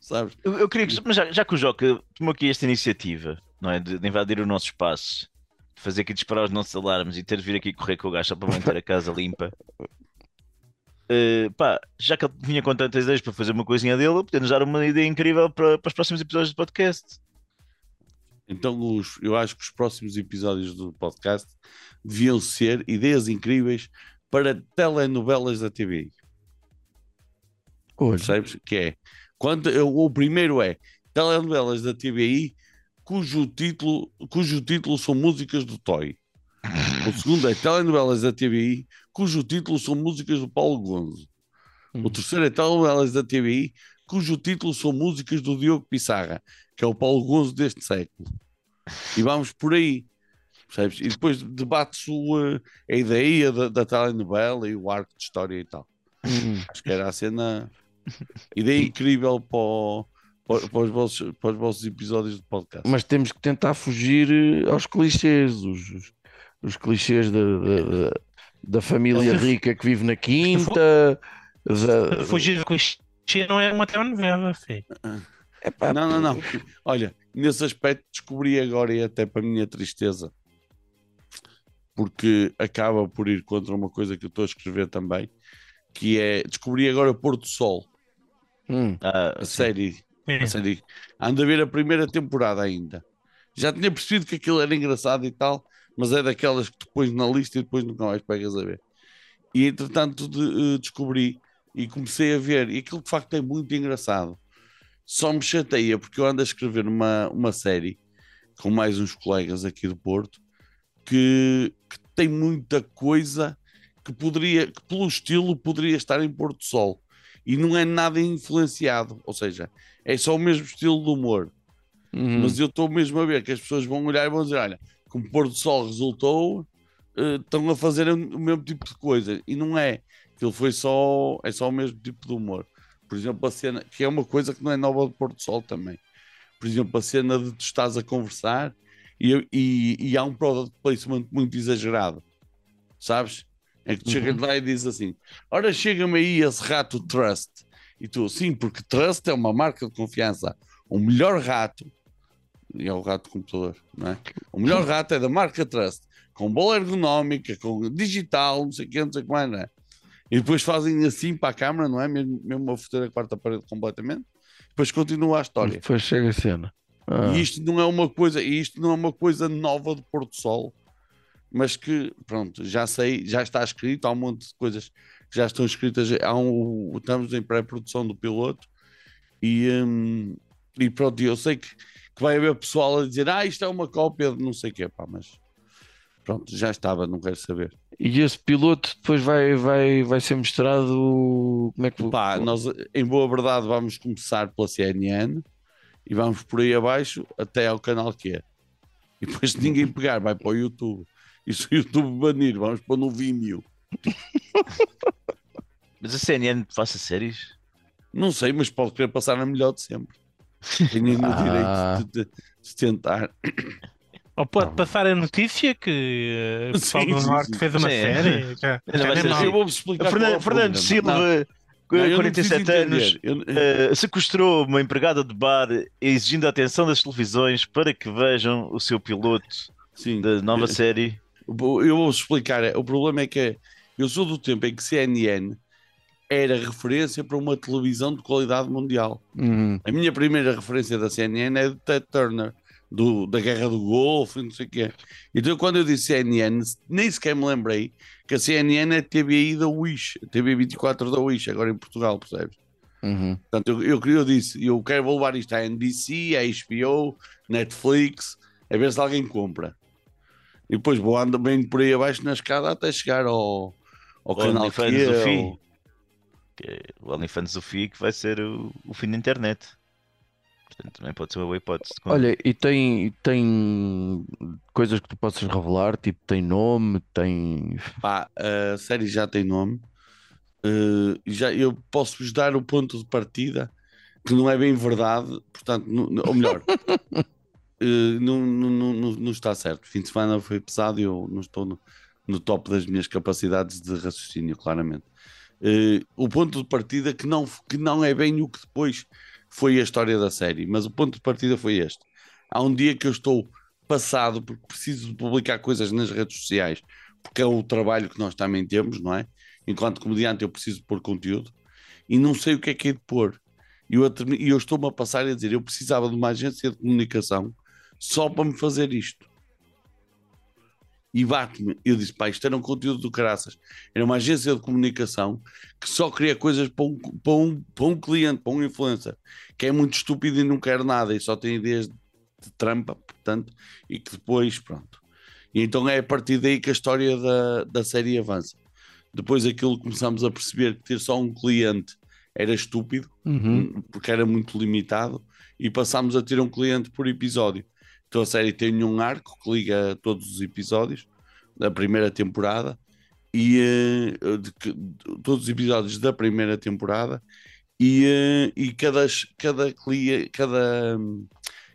sabes? eu, eu queria que. Mas já, já que o Joca tomou aqui esta iniciativa, não é? De, de invadir o nosso espaço, de fazer aqui disparar os nossos alarmes e ter de vir aqui correr com o gajo só para manter a casa limpa. eh, pá, já que ele vinha com tantas ideias para fazer uma coisinha dele, podemos dar uma ideia incrível para, para os próximos episódios do podcast. Então os, eu acho que os próximos episódios do podcast deviam ser ideias incríveis para telenovelas da TV. Percebes? Que é quando eu- o primeiro é telenovelas da TVI cujo título, cujo título são músicas do Toy. O segundo é telenovelas da TVI cujo título são músicas do Paulo Gonzo. O Hum. terceiro é telenovelas da TVI cujo título são músicas do Diogo Pissarra, que é o Paulo Gonzo deste século. E vamos por aí. Percebes? E depois debate-se eh, a ideia da, da telenovela e o arco de história e tal. hum. Acho que era a cena. Ideia incrível para, o- para, para os vossos, para os vossos episódios de podcast. mas temos que tentar fugir eh, aos clichês, os, os, os clichês da, da, da- da família rica que vive na quinta. Da, Fugir do clichê não é uma telenovela, filho. Epá, Não, não, não. Olha, nesse aspecto descobri agora, e até para a minha tristeza, porque acaba por ir contra uma coisa que eu estou a escrever também, que é descobri agora Porto Sol, hum, a sim. série. A série. Ando a ver a primeira temporada ainda. Já tinha percebido que aquilo era engraçado e tal, mas é daquelas que tu pões na lista e depois nunca mais pegas a ver. E entretanto de- eh, descobri e comecei a ver, e aquilo de facto é muito engraçado. Só me chateia porque eu ando a escrever uma, uma série com mais uns colegas aqui do Porto que, que tem muita coisa que poderia, que pelo estilo poderia estar em Porto Sol e não é nada influenciado, ou seja, é só o mesmo estilo de humor. hum. Mas eu estou mesmo a ver que as pessoas vão olhar e vão dizer: olha, como Porto Sol resultou, eh, estão a fazer o mesmo tipo de coisa. E não é. Aquilo foi só. É só o mesmo tipo de humor. Por exemplo, a cena, que é uma coisa que não é nova de Porto Sol também. Por exemplo, a cena de tu estás a conversar e, e, e há um product placement muito exagerado. Sabes? É que tu chegas lá e dizes assim: ora, chega-me aí esse rato Trust. E tu, sim, porque Trust é uma marca de confiança. O melhor rato e é o rato do computador, não é? O melhor rato é da marca Trust, com bola ergonómica, com digital, não sei o que, não sei como é, não é? E depois fazem assim para a câmara, não é? Mesmo, mesmo a foder a quarta parede completamente. Depois continua a história. Depois chega a cena. Ah, E isto não é uma coisa, e isto não é uma coisa nova de Porto Sol, mas que, pronto, já sei, já está escrito, há um monte de coisas que já estão escritas, há um, estamos em pré-produção do piloto e, hum, e pronto, eu sei que, que vai haver pessoal a dizer, ah, isto é uma cópia de não sei o quê, pá, mas pronto, já estava, não quero saber. E esse piloto depois vai, vai, vai ser mostrado. Como é que Pá, nós, em boa verdade, vamos começar pela CNN e vamos por aí abaixo até ao canal que é. E depois, se ninguém pegar, vai para o YouTube. E se o YouTube banir, vamos pôr no Vimeo. Mas a CNN faça séries? Não sei, mas pode querer passar a melhor de sempre. Tenho o Ah. direito de, de- de tentar. Ou pode passar a notícia que eh, o pessoal do Norte fez uma Sim. série. Já, já vai mal. assim. Eu vou-vos explicar. é Fernando. Não, Silva com Não, eu não 47 preciso anos, eh, sequestrou uma empregada de bar, exigindo a atenção das televisões para que vejam o seu piloto sim, da nova eu- série. Eu vou explicar. O problema é que eu sou do tempo em que CNN era referência para uma televisão de qualidade mundial. Uhum. A minha primeira referência da CNN é de Ted Turner, do, da Guerra do Golfo e não sei o quê. Então, quando eu disse CNN, nem sequer me lembrei que a CNN é a TVI da Wish, a TV 24 da Wish, agora em Portugal, percebes? Uhum. Portanto, eu, eu, eu disse, eu quero vou levar isto à NBC, à HBO, Netflix, a ver se alguém compra. E depois vou andar bem por aí abaixo na escada até chegar ao, ao canal que OnlyFans do é, Fi. ao- é o OnlyFans do FI que vai ser o, o fim da internet. Portanto, também pode ser uma boa hipótese. Olha, e tem, tem coisas que tu possas revelar, tipo, tem nome, tem. Pá, a série já tem nome. Eh, já, eu posso-vos dar o ponto de partida, que não é bem verdade, portanto, não- ou melhor, eh, não, não, não, não- não está certo. Fim de semana foi pesado e eu não estou no, no top das minhas capacidades de raciocínio, claramente. Eh, o ponto de partida que não, que não é bem o que depois foi a história da série, mas o ponto de partida foi este. Há um dia que eu estou passado porque preciso de publicar coisas nas redes sociais, porque é o trabalho que nós também temos, não é? Enquanto comediante eu preciso pôr conteúdo e não sei o que é que é de pôr. E eu, eu estou-me a passar a dizer, eu precisava de uma agência de comunicação só para me fazer isto. E bate-me. Eu disse, pá, isto era um conteúdo do caraças. Era uma agência de comunicação que só cria coisas para um, para um, para um cliente, para um influencer, que é muito estúpido e não quer nada e só tem ideias de trampa, portanto, e que depois, pronto. E então é a partir daí que a história da, da série avança. Depois aquilo começamos a perceber que ter só um cliente era estúpido, Uhum. porque era muito limitado, e passámos a ter um cliente por episódio. Então a série tem um arco que liga todos os episódios da primeira temporada e eh, de de- todos os episódios da primeira temporada e, eh, e cada, cada, cada,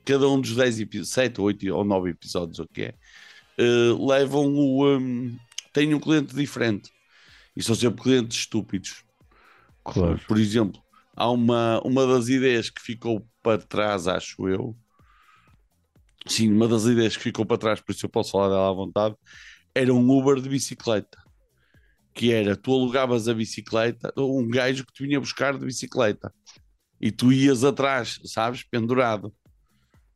cada um dos 10 episódios, 7, 8 ou 9 episódios, o que é, eh, levam o. um, têm um cliente diferente e são sempre clientes estúpidos. Claro. Por exemplo, há uma, uma das ideias que ficou para trás, acho eu. Sim, uma das ideias que ficou para trás, por isso eu posso falar dela à vontade, era um Uber de bicicleta. Que era, tu alugavas a bicicleta, um gajo que te vinha buscar de bicicleta. E tu ias atrás, sabes, pendurado.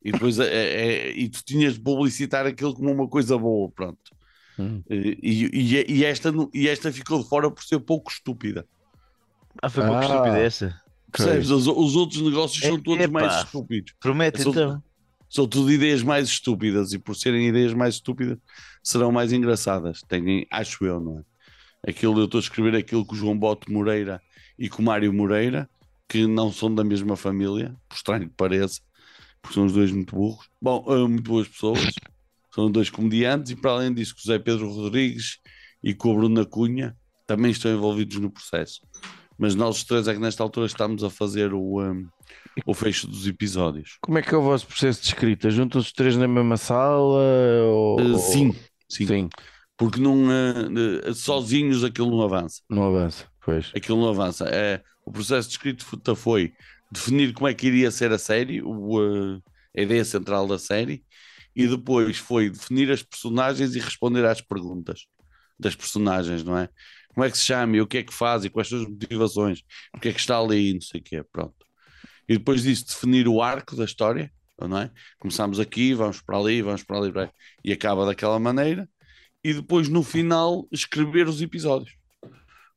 E depois é, é- e tu tinhas de publicitar aquilo como uma coisa boa, pronto. Hum. E, e- e esta, e esta ficou de fora por ser pouco estúpida. Ah, foi pouco Ah. estúpida essa. Percebes? Os, os outros negócios são É- todos epá. mais estúpidos. Promete sou- então. São tudo ideias mais estúpidas e por serem ideias mais estúpidas serão mais engraçadas. Têm, acho eu, não é? Aquilo, eu estou a escrever aquilo com o João Bote Moreira e com o Mário Moreira, que não são da mesma família, por estranho que pareça, porque são os dois muito burros. Bom, eh, muito boas pessoas. São dois comediantes e para além disso, com o Zé Pedro Rodrigues e com o Bruno Cunha também estão envolvidos no processo. Mas nós os três é que nesta altura estamos a fazer o, eh, o fecho dos episódios. Como é que é o vosso processo de escrita? Juntam-se os três na mesma sala? Ou... Uh, sim, sim, Sim, porque não, uh, sozinhos aquilo não avança. não avança. Pois. Aquilo não avança. É, o processo de escrita foi definir como é que iria ser a série, o, uh, a ideia central da série, e depois foi definir as personagens e responder às perguntas das personagens, não é? Como é que se chama e o que é que faz e quais são as motivações, o que é que está ali, não sei o quê, pronto. E depois disso definir o arco da história, não é? Começamos aqui, vamos para ali, vamos para ali, para aí, e acaba daquela maneira. E depois no final escrever os episódios.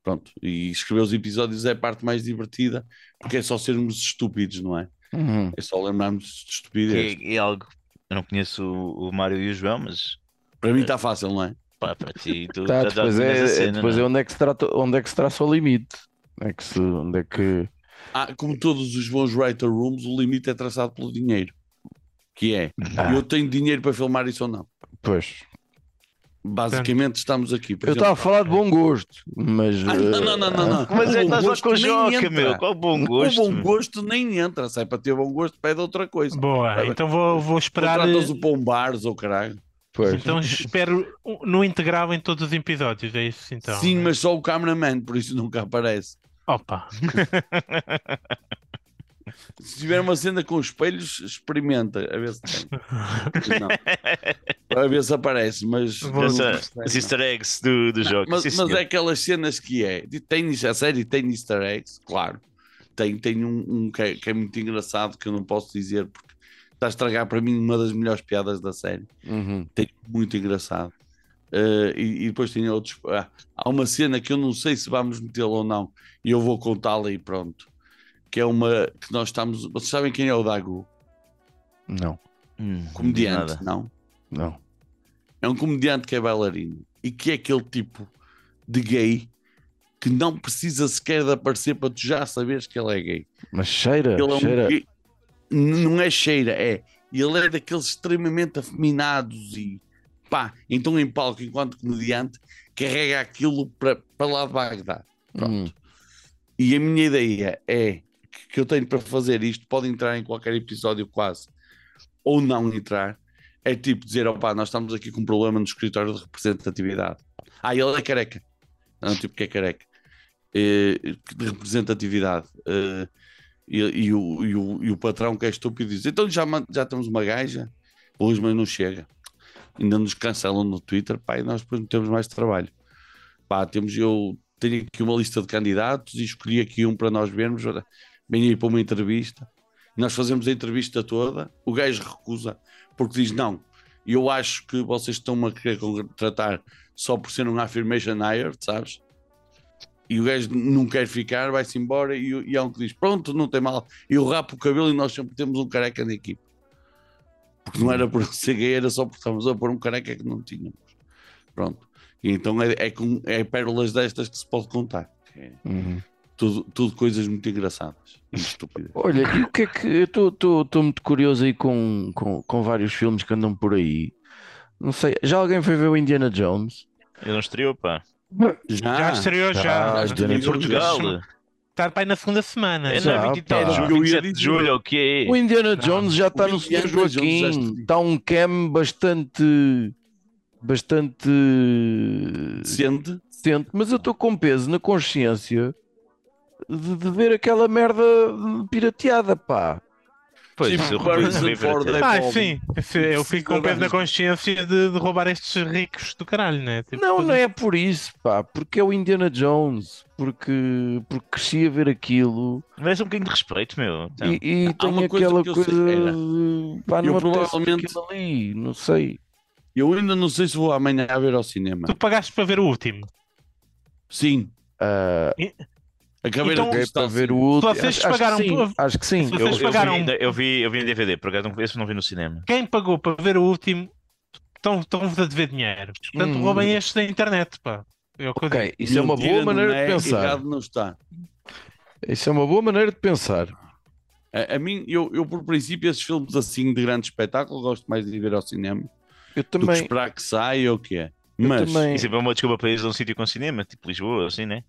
Pronto, e escrever os episódios é a parte mais divertida, porque é só sermos estúpidos, não é? Uhum. É só lembrarmos de estupidez. é, é algo. Eu não conheço o, o Mário e o João, mas Para mim está fácil, não é? pá, para ti, tu Tá, já- depois é, cena, depois não é é? onde é que se trata, onde é que se traça o limite. É que se, onde é que. Ah, como todos os bons writer rooms, o limite é traçado pelo dinheiro. Que é, Ah, eu tenho dinheiro para filmar isso ou não. pois. Basicamente estamos aqui. por Eu estava a falar de bom gosto, mas. Ah, não, não, não, não, não. Mas é que estás lá com o nem Joca, entra. meu. Qual bom gosto? O bom gosto nem entra. Se é para ter bom gosto, pede outra coisa. Boa, então vou, vou esperar. Contratas o pão bares ou caralho. Pois. Então espero no integral em todos os episódios, é isso então. Sim, mas só o cameraman, por isso nunca aparece. Opa, Se tiver uma cena com espelhos, experimenta, a ver se tem. Não. A ver se aparece, mas. Essa- não. As easter eggs do, do jogo. Mas, Sim, mas senhor. é aquelas cenas que é. Tem, a série tem easter eggs, claro. Tem, tem um, um que, é, que é muito engraçado que eu não posso dizer porque está a estragar para mim uma das melhores piadas da série. Uhum. Tem muito engraçado. Uh, e, e depois tem outros. ah, há uma cena que eu não sei se vamos metê-la ou não, e eu vou contá-la e pronto. Que é uma que nós estamos. Vocês sabem quem é o Dagu? Não, Hum, Comediante, nada. não? não. É um comediante que é bailarino e que é aquele tipo de gay que não precisa sequer de aparecer para tu já saberes que ele é gay. Mas cheira, Ele é um cheira. gay- Não é cheira, é. Ele é daqueles extremamente afeminados e pá, então em palco, enquanto comediante, carrega aquilo para, para lá de Bagdá. Pronto. Hum. E a minha ideia é que- que eu tenho para fazer isto, pode entrar em qualquer episódio quase, ou não entrar, é tipo dizer, opá, nós estamos aqui com um problema no escritório de representatividade. Ah, ele é careca. Não, tipo que é careca. Eh, de representatividade. Eh, e, e o, e, o, e o patrão que é estúpido diz, então já, já temos uma gaja, hoje mas não chega. Ainda nos cancelam no Twitter, pá, e nós depois não temos mais trabalho. Pá, temos, eu tenho aqui uma lista de candidatos e escolhi aqui um para nós vermos. Venha aí para uma entrevista. Nós fazemos a entrevista toda, o gajo recusa, porque diz: Não, eu acho que vocês estão a querer contratar só por ser um affirmation hire, sabes? E o gajo não quer ficar, vai-se embora. E, e há um que diz: Pronto, não tem mal. Eu rapo o cabelo e nós sempre temos um careca na equipe. Porque não era por ser gay, era só porque estávamos a pôr um careca que não tínhamos. Pronto. E então é, é, com, é pérolas destas que se pode contar. É Uhum. tudo, tudo coisas muito engraçadas e estúpidas. Olha, e o que é que eu estou muito curioso aí com, com, com vários filmes que andam por aí. Não sei, já alguém foi ver o Indiana Jones? Eu não estreou, pá. Já, já estreou já, já. já Em Portugal. Está para aí na segunda semana. É Já, na 23 pá. de Eu julho, ia 27 de julho, o que O? Indiana Jones já está no Senhor Joaquim. Está um cam bastante. bastante. Sente? decente, mas eu estou com peso na consciência de, de ver aquela merda pirateada, pá. Pois, Sim, eu Ford ver- é Ah, sim. Eu fico com peso na consciência de, de roubar estes ricos do caralho, né? Tipo, Não, não é por isso, pá, porque é o Indiana Jones, porque, porque cresci a ver aquilo Mas é um bocadinho de respeito, meu. Então, e, e tem uma coisa aquela coisa, sei, era. de, pá, Eu não provavelmente- ali, não sei. Eu ainda não sei se vou amanhã ver ao cinema. Tu pagaste para ver o último. Sim. Ah, Acabei Então- de para ver sim. o último. vocês Acho, acho pagaram que sim, por- acho que sim. Eu, eu, vi, pagaram- eu, vi, eu vi em DVD, por acaso não- esse não vi no cinema. Quem pagou para ver o último estão- estão-vos a dever dinheiro. Portanto, Hum. roubem estes da internet, pá. É eu. Ok, isso é uma boa maneira é, de pensar. Não está. Isso é uma boa maneira de pensar. A, a mim, eu, eu por princípio, esses filmes assim de grande espetáculo, gosto mais de ir ver ao cinema Eu do que também, esperar que saia ou o que é. eu Mas, também. Sempre é uma desculpa para ir a um sítio com cinema, tipo Lisboa, assim, né?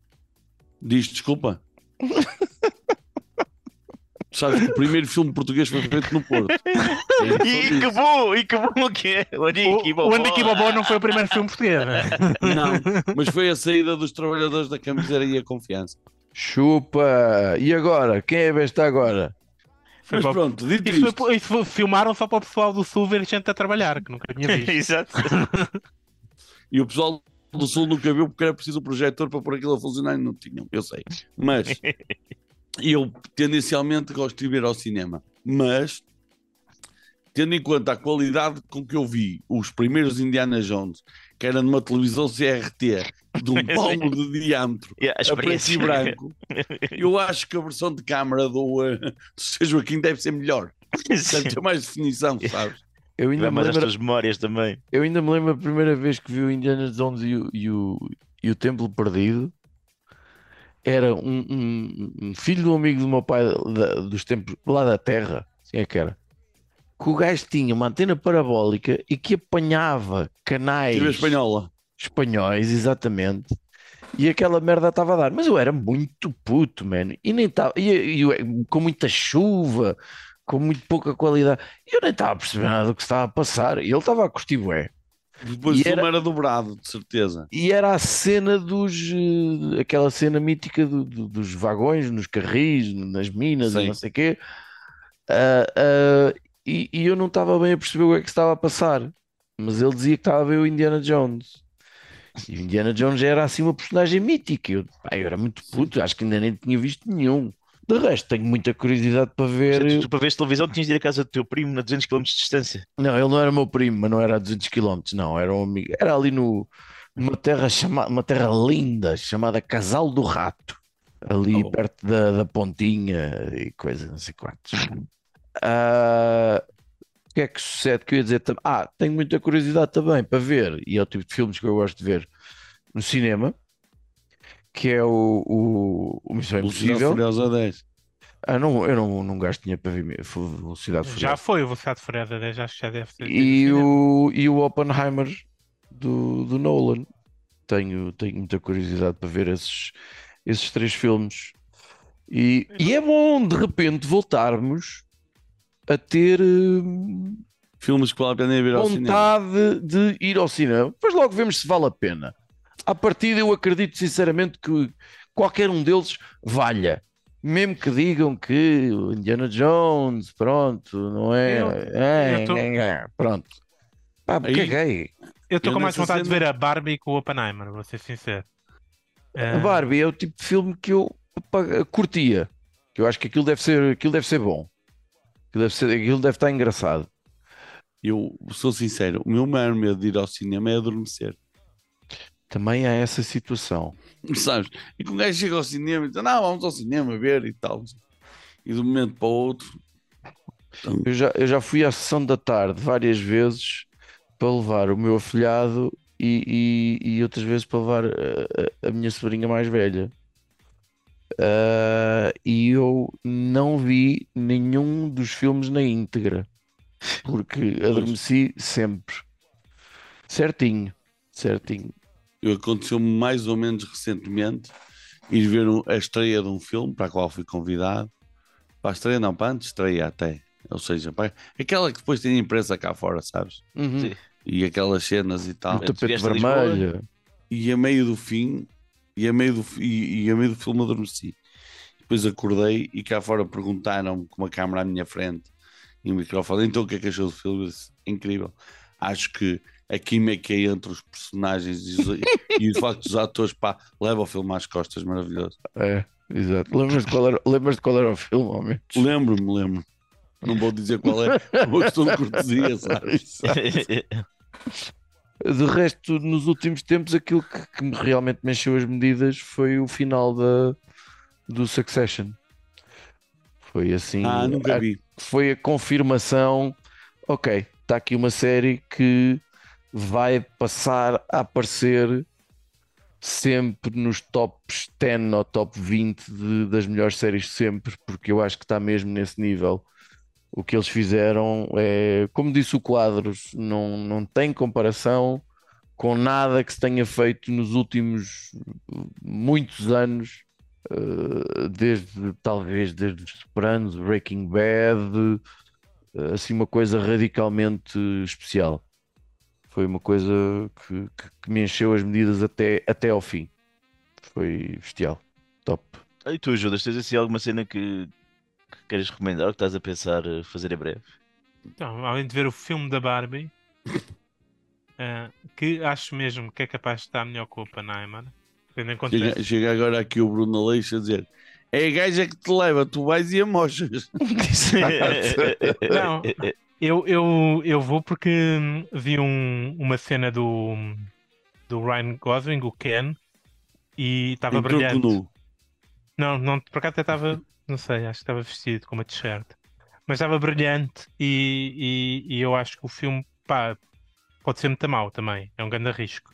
Diz desculpa. Sabes que o primeiro filme português foi feito no Porto. É E que bom, e que bom que é! O Aniki O, o Aniki Bobó não foi o primeiro filme português, né? Não, mas foi a saída dos trabalhadores da camiseira e a confiança. Chupa! E agora? Quem é besta agora? Foi Mas para- pronto, dito Isso, isto, foi, isso foi- filmaram só para o pessoal do Sul ver gente a trabalhar, que nunca tinha visto. Exato. e o pessoal do Sul nunca viu porque era preciso o projetor para pôr aquilo a funcionar e não tinham, eu sei. Mas eu tendencialmente gosto de ir ver ao cinema, mas tendo em conta a qualidade com que eu vi os primeiros Indiana Jones, que era numa televisão CRT de um palmo de diâmetro Yeah, a preto e branco, eu acho que a versão de câmara do, uh, do Sr. Joaquim deve ser melhor. Deve ter mais definição, sabes? Eu ainda, me as lembro, tuas memórias também. eu ainda me lembro a primeira vez que vi o Indiana Jones e o, e o, e o Templo Perdido. Era um, um- um filho do amigo do meu pai da- dos tempos lá da Terra. Assim é que era. Que o gajo tinha uma antena parabólica e que apanhava canais espanhola. espanhóis, exatamente. E aquela merda estava a dar. Mas eu era muito puto, mano. E nem estava. E, e com muita chuva, com muito pouca qualidade. E eu nem estava a perceber nada do que estava a passar. E ele estava a curtir bué. Depois E era- era dobrado, de certeza. E era a cena dos. eh, aquela cena mítica do- do- dos vagões, nos carris, nas minas e não sei o quê. Ah, ah, e, e eu não estava bem a perceber o que é que estava a passar. Mas ele dizia que estava a ver o Indiana Jones. E o Indiana Jones era assim uma personagem mítica. Eu, pá, eu era muito puto, acho que ainda nem tinha visto nenhum. De resto, tenho muita curiosidade para ver. Tu, tu para ver televisão tinhas de ir à casa do teu primo a 200 km de distância. Não, ele não era meu primo, mas não era a 200 km, não, era um amigo. Era ali no, numa terra chamada, uma terra linda chamada Casal do Rato, ali Oh. perto da, da Pontinha e coisa, não sei quantos. Ah, o que é que sucede? Que eu ia dizer também. Ah, tenho muita curiosidade também para ver, e é o tipo de filmes que eu gosto de ver no cinema, que é o, o, o Missão Velocidade Impossível. Furiosa 10. Ah, não, eu não, não gasto dinheiro para ver Velocidade Já Furiosa. foi o Velocidade Furiosa 10, acho que já deve ser. E o, e o Oppenheimer do, do Nolan. Tenho, tenho muita curiosidade para ver esses, esses três filmes. E, e é bom de repente voltarmos a ter hum, Filmes que vale a pena ir ao cinema. vontade de ir ao cinema. Depois logo vemos se vale a pena. À partida, eu acredito sinceramente que qualquer um deles valha. Mesmo que digam que o Indiana Jones, pronto, não é. Eu- é, eu tô- é, é, pronto. Pá, Aí- caguei. Eu estou com mais vontade de cena- ver a Barbie que o Oppenheimer, vou ser sincero. A Ah, Barbie é o tipo de filme que eu curtia. Que eu acho que aquilo deve ser, aquilo deve ser bom. Aquilo deve, ser, aquilo deve estar engraçado. Eu sou sincero, o meu maior medo de ir ao cinema é adormecer. Também há essa situação. Sabes? E quando o gajo chega ao cinema e diz, não, vamos ao cinema ver e tal. E de um momento para o outro, Eu já, eu já fui à sessão da tarde várias vezes para levar o meu afilhado e, e, e outras vezes para levar a, a- minha sobrinha mais velha. Ah, e eu não vi nenhum dos filmes na íntegra, porque adormeci sempre. Certinho, certinho. Eu aconteceu-me mais ou menos recentemente ir ver um- a estreia de um filme para a qual fui convidado. Para a estreia, não, para antes estreia até. Ou seja, para... aquela que depois tem imprensa cá fora, sabes? Uhum. Sim. E aquelas cenas e tal. O tapete vermelho. E a meio do fim, e a meio do, e, e a meio do filme adormeci. Depois acordei e cá fora perguntaram-me com uma câmera à minha frente e um microfone. Então o que é que achou do filme? Eu disse, incrível. Acho que a química entre os personagens e, os- e o facto dos atores, pá, leva o filme às costas, maravilhoso. É, exato. Lembras de qual era, lembras qual era o filme, menos? Lembro-me, lembro. Não vou dizer qual é, uma questão de cortesia, sabes? De resto, nos últimos tempos, aquilo que, que me realmente mexeu as medidas foi o final da, do Succession. Foi assim, Ah, nunca a- vi. foi a confirmação. Ok, está aqui uma série que vai passar a aparecer sempre nos tops 10 ou top 20 de- das melhores séries de sempre, porque eu acho que está mesmo nesse nível. O que eles fizeram é, como disse o Quadros, não, não tem comparação com nada que se tenha feito nos últimos muitos anos, eh, desde talvez desde os Sopranos, Breaking Bad, eh, assim uma coisa radicalmente especial. Foi uma coisa que, que- que me encheu as medidas até, até ao fim. Foi bestial. Top. E tu, Judas, tens assim alguma cena que, que queres recomendar, que estás a pensar eh, fazer em breve? Então, além de ver o filme da Barbie, ah, que acho mesmo que é capaz de estar melhor em conta Chega, chega agora aqui o Bruno Aleixo a dizer: é a gaja que te leva, tu vais e amochas. Não, eu, eu, eu vou porque hum, vi um- uma cena do, do Ryan Gosling, o Ken, e estava brilhante. nu. Não, não, por acaso até estava, não sei, acho que estava vestido com uma t-shirt. Mas estava brilhante e, e, e eu acho que o filme, pá, pode ser muito mau também. É um grande risco.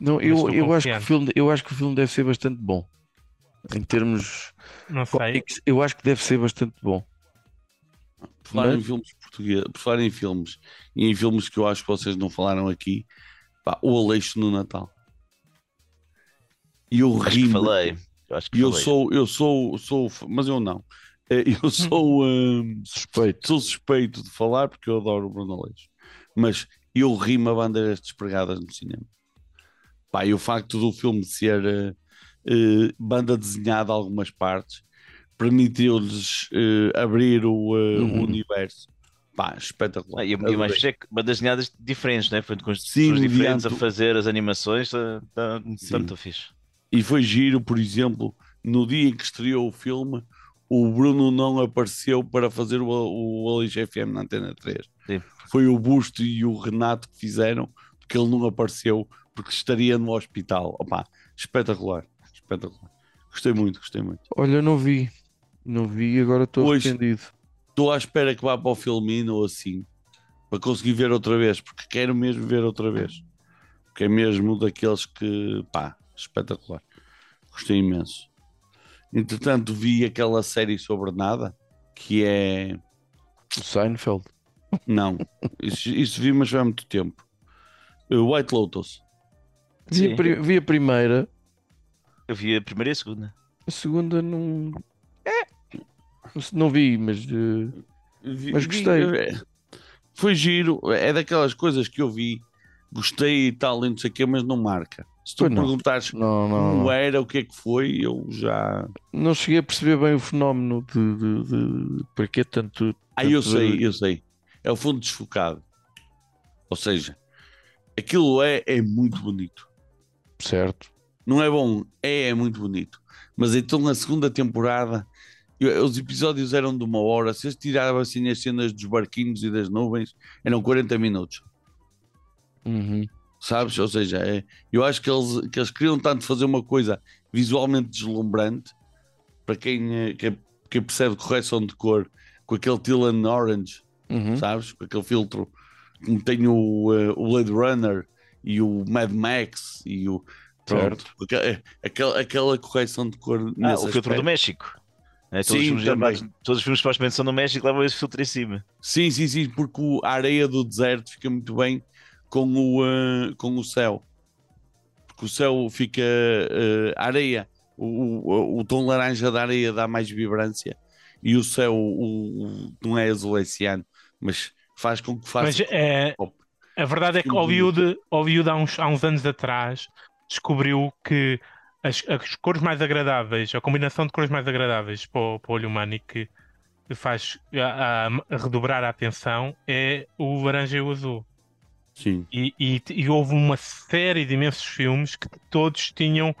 Não, eu, eu, acho que o filme, eu acho que o filme deve ser bastante bom. Em termos Não sei. eu acho que deve ser bastante bom. Por falar em filmes portugueses, por falar em filmes e em filmes que eu acho que vocês não falaram aqui, pá, o Aleixo no Natal. E eu ri falei. Eu acho que eu falei. sou, eu sou, sou, mas eu não. Eh, Eu sou, hum, Suspeito. sou suspeito de falar porque eu adoro o Bruno Aleixo. Mas eu ri-me a bandeiras despregadas no cinema. Pá, e o facto do filme ser eh, eh, banda desenhada algumas partes permitiu-lhes eh, abrir o, eh, Uhum. o universo. Pá, espetacular. Ah, e, e mais é que bandas desenhadas diferentes, né? Foi com Sim, pessoas diferentes a mediante- fazer as animações, tá, tá, Sim. tanto fixe. E foi giro, por exemplo, no dia em que estreou o filme, o Bruno não apareceu para fazer o, o Alix FM na Antena 3. Sim. Foi o Busto e o Renato que fizeram, porque ele não apareceu, porque estaria no hospital. Opa, espetacular, espetacular. Gostei muito, gostei muito. Olha, não vi. Não vi e agora estou arrependido. Estou à espera que vá para o Filmino ou assim, para conseguir ver outra vez, porque quero mesmo ver outra vez. Porque é mesmo daqueles que, pá, espetacular. Gostei imenso. Entretanto, vi aquela série sobre nada, que é. O Seinfeld. Não, isso, isso vi, mas foi há muito tempo. Uh, White Lotus. Vi a, vi a primeira, Eu vi a primeira e a segunda. a segunda não. Não vi, mas. eh, Vi- Mas vi- gostei. é, foi giro, é daquelas coisas que eu vi, gostei e tal, e não sei o quê, mas não marca. Se tu Pois não. perguntares não, não, como não. era, o que é que foi, eu já. Não cheguei a perceber bem o fenómeno de, de, de... para que tanto. Ah, eu tanto sei, barulho. eu sei. É o fundo desfocado. Ou seja, aquilo é, é muito bonito. Certo. Não é bom, é, é muito bonito. Mas então na segunda temporada, eu- os episódios eram de uma hora. Se eles tiravam assim as cenas dos barquinhos e das nuvens, eram 40 minutos. Uhum. Sabes? Ou seja, é- eu acho que eles, que eles queriam tanto fazer uma coisa visualmente deslumbrante para quem, eh, quem, quem percebe correção de cor com aquele Tillan Orange Uhum. sabes? Com aquele filtro como tem o, eh, o Blade Runner e o Mad Max e o. Pronto, é, aquela, aquela correção de cor Ah, o filtro aspecto. do México. É, todos, Sim, os filmes todos os filmes supostamente são no México levam esse filtro em cima. Sim, sim, sim, porque a areia do deserto fica muito bem com o, eh, com o céu. Porque o céu fica. a areia, o, o, o tom laranja da areia dá mais vibrância e o céu o- o- não é azul esse ano, mas faz com que faça. Mas é, a verdade é que Hollywood, Hollywood há, uns, há uns anos atrás descobriu que as, as cores mais agradáveis, a combinação de cores mais agradáveis para o, para o olho humano e que faz a, a- redobrar a atenção é o laranja e o azul. Sim. E, e- e houve uma série de imensos filmes que todos tinham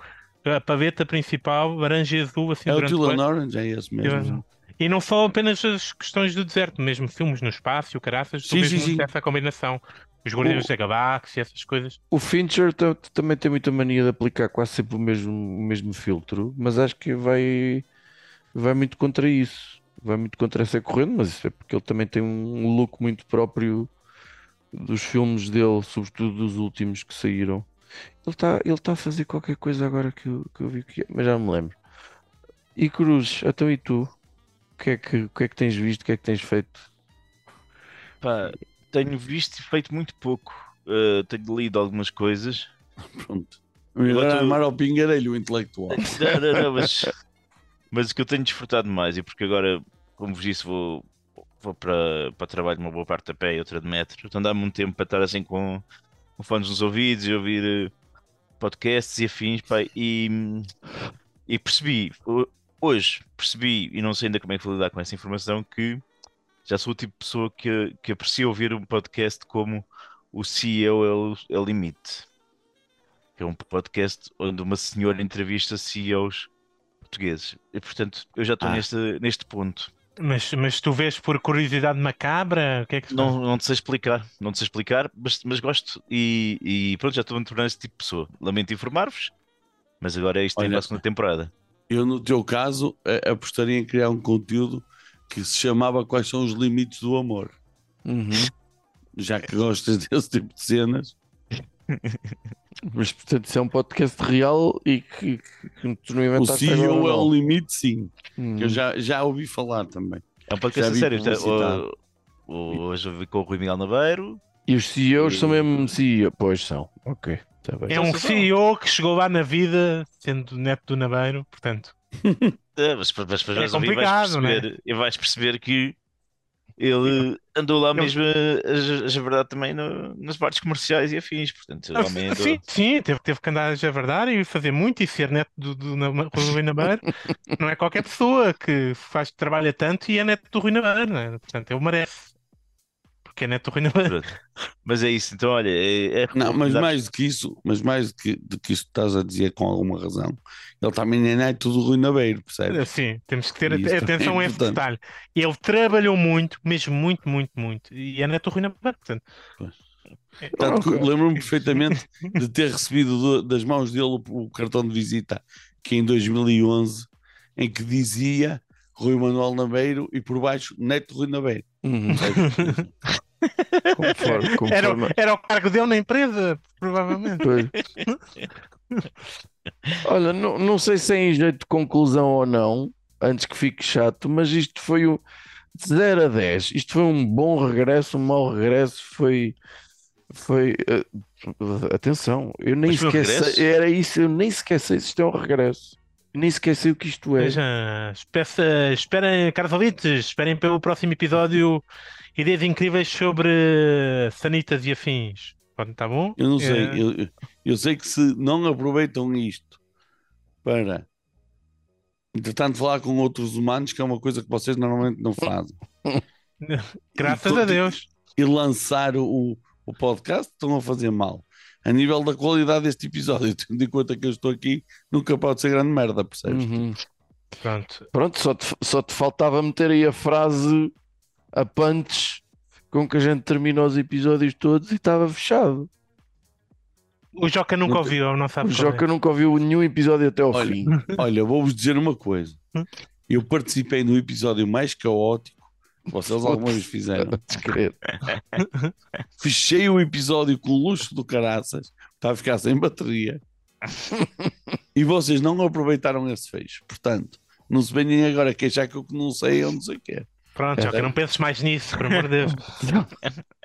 a paveta principal laranja e azul assim É o durante o Orange, é esse mesmo. e não só apenas as questões do deserto, mesmo filmes no espaço, o caraças, tu Sim, vês sim, sim. essa combinação. Os Guardiões da Galáxia, essas coisas. O Fincher ta- também tem muita mania de aplicar quase sempre o mesmo, o mesmo filtro, mas acho que vai, vai muito contra isso. Vai muito contra essa corrente, mas isso é porque ele também tem um look muito próprio dos filmes dele, sobretudo dos últimos que saíram. Ele está ele tá a fazer qualquer coisa agora que eu, que eu vi que é, mas já não me lembro. E Cruz, então e tu? O que é que, o que é que tens visto? O que é que tens feito? Pá, tenho visto e feito muito pouco. Uh, tenho lido algumas coisas. Pronto. Agora tu- armar ao pingarelho o intelectual. Não, não, não, mas, mas o que eu tenho desfrutado mais, e porque agora, como vos disse, vou, vou para, para trabalho uma boa parte a pé e outra de metro, então dá-me um tempo para estar assim com, com fones nos ouvidos e ouvir eh, podcasts e afins, pá, e, e percebi, ho- hoje percebi, e não sei ainda como é que vou lidar com essa informação, que já sou o tipo de pessoa que, que aprecia ouvir um podcast como o CEO é o, é o limite que é um podcast onde uma senhora entrevista CEOs portugueses. E portanto, eu já estou Ah. neste, neste ponto. Mas, mas tu vês por curiosidade macabra? O que é que Não, não te sei explicar, não te sei explicar, mas, mas gosto e, e pronto, já estou a me tornar esse tipo de pessoa. Lamento informar-vos, mas agora é isto Olha, para a segunda temporada. Eu, no teu caso, apostaria em criar um conteúdo que se chamava Quais são os limites do amor. Uhum. Já que gostas desse tipo de cenas. Mas portanto, isso é um podcast real e que, que, que tu não O CEO é o limite, sim. Uhum. Eu já, já ouvi falar também. É um podcast sério. é- o- o- Hoje eu vi com o Rui Miguel Naveiro. E os CEOs são mesmo CEO? Pois são, ok, tá bem. É um CEO que chegou lá na vida, sendo neto do Naveiro, portanto. É, mas, É vais ouvir vais é? perceber, e vais perceber que Ele andou lá mesmo a, verdade também no- nas partes comerciais e afins, portanto, o homem andou. Sim, sim, teve, teve que andar a javardar e fazer muito e ser neto do, do, do Rui Nabeiro. Não é qualquer pessoa que faz, trabalha tanto e é neto do Rui Nabeiro, é? Portanto, ele merece. Porque é neto Rui. Mas é isso, então olha, é, é Não, mas mais do que isso, mas mais do que, do que isso que estás a dizer com alguma razão, ele também é neto do Rui Nabeiro, percebes? Sim, temos que ter atenção também a é esse detalhe. Ele trabalhou muito, mesmo muito, muito, muito. E é neto Rui Nabeiro, portanto. Pois. É- que lembro-me perfeitamente de ter recebido do- das mãos dele o, o cartão de visita, que em 2011, em que dizia Rui Manuel Nabeiro e por baixo Neto Rui Nabeiro. Uhum. Conforme, Era, conforme- era o cargo dele na empresa, provavelmente. Pois. Olha, não, não sei se é em jeito de conclusão ou não, antes que fique chato, mas isto foi o de 0 a 10. Isto foi um bom regresso, um mau regresso. Foi. Foi. eh, atenção, eu nem um sei, era isso, eu nem se isto é um regresso. Eu nem sei o que isto é. Veja, espera- esperem, caros ouvintes, esperem pelo próximo episódio ideias incríveis sobre sanitas e afins. Pronto, tá bom? Eu não É, sei, eu, eu- eu sei que se não aproveitam isto para, entretanto, falar com outros humanos, que é uma coisa que vocês normalmente não fazem, Graças E- a Deus. e lançar o, o podcast, estão a fazer mal. A nível da qualidade deste episódio, tendo em conta que eu estou aqui, nunca pode ser grande merda, percebes? Uhum. Pronto. Pronto, só te, só te faltava meter aí a frase a punch com que a gente termina os episódios todos e estava fechado. O Joca nunca Nunca- ouviu, não O sabe é. Joca nunca ouviu nenhum episódio até ao Olha, fim. Olha, vou-vos dizer uma coisa. Eu participei no episódio mais caótico que vocês alguma vez fizeram. Fechei o episódio com o luxo do caraças para ficar sem bateria. e vocês não aproveitaram esse fecho. Portanto, não se venham agora queixar que eu que não sei ou não sei o que é. Pronto, Joca, não penses mais nisso, por amor de Deus.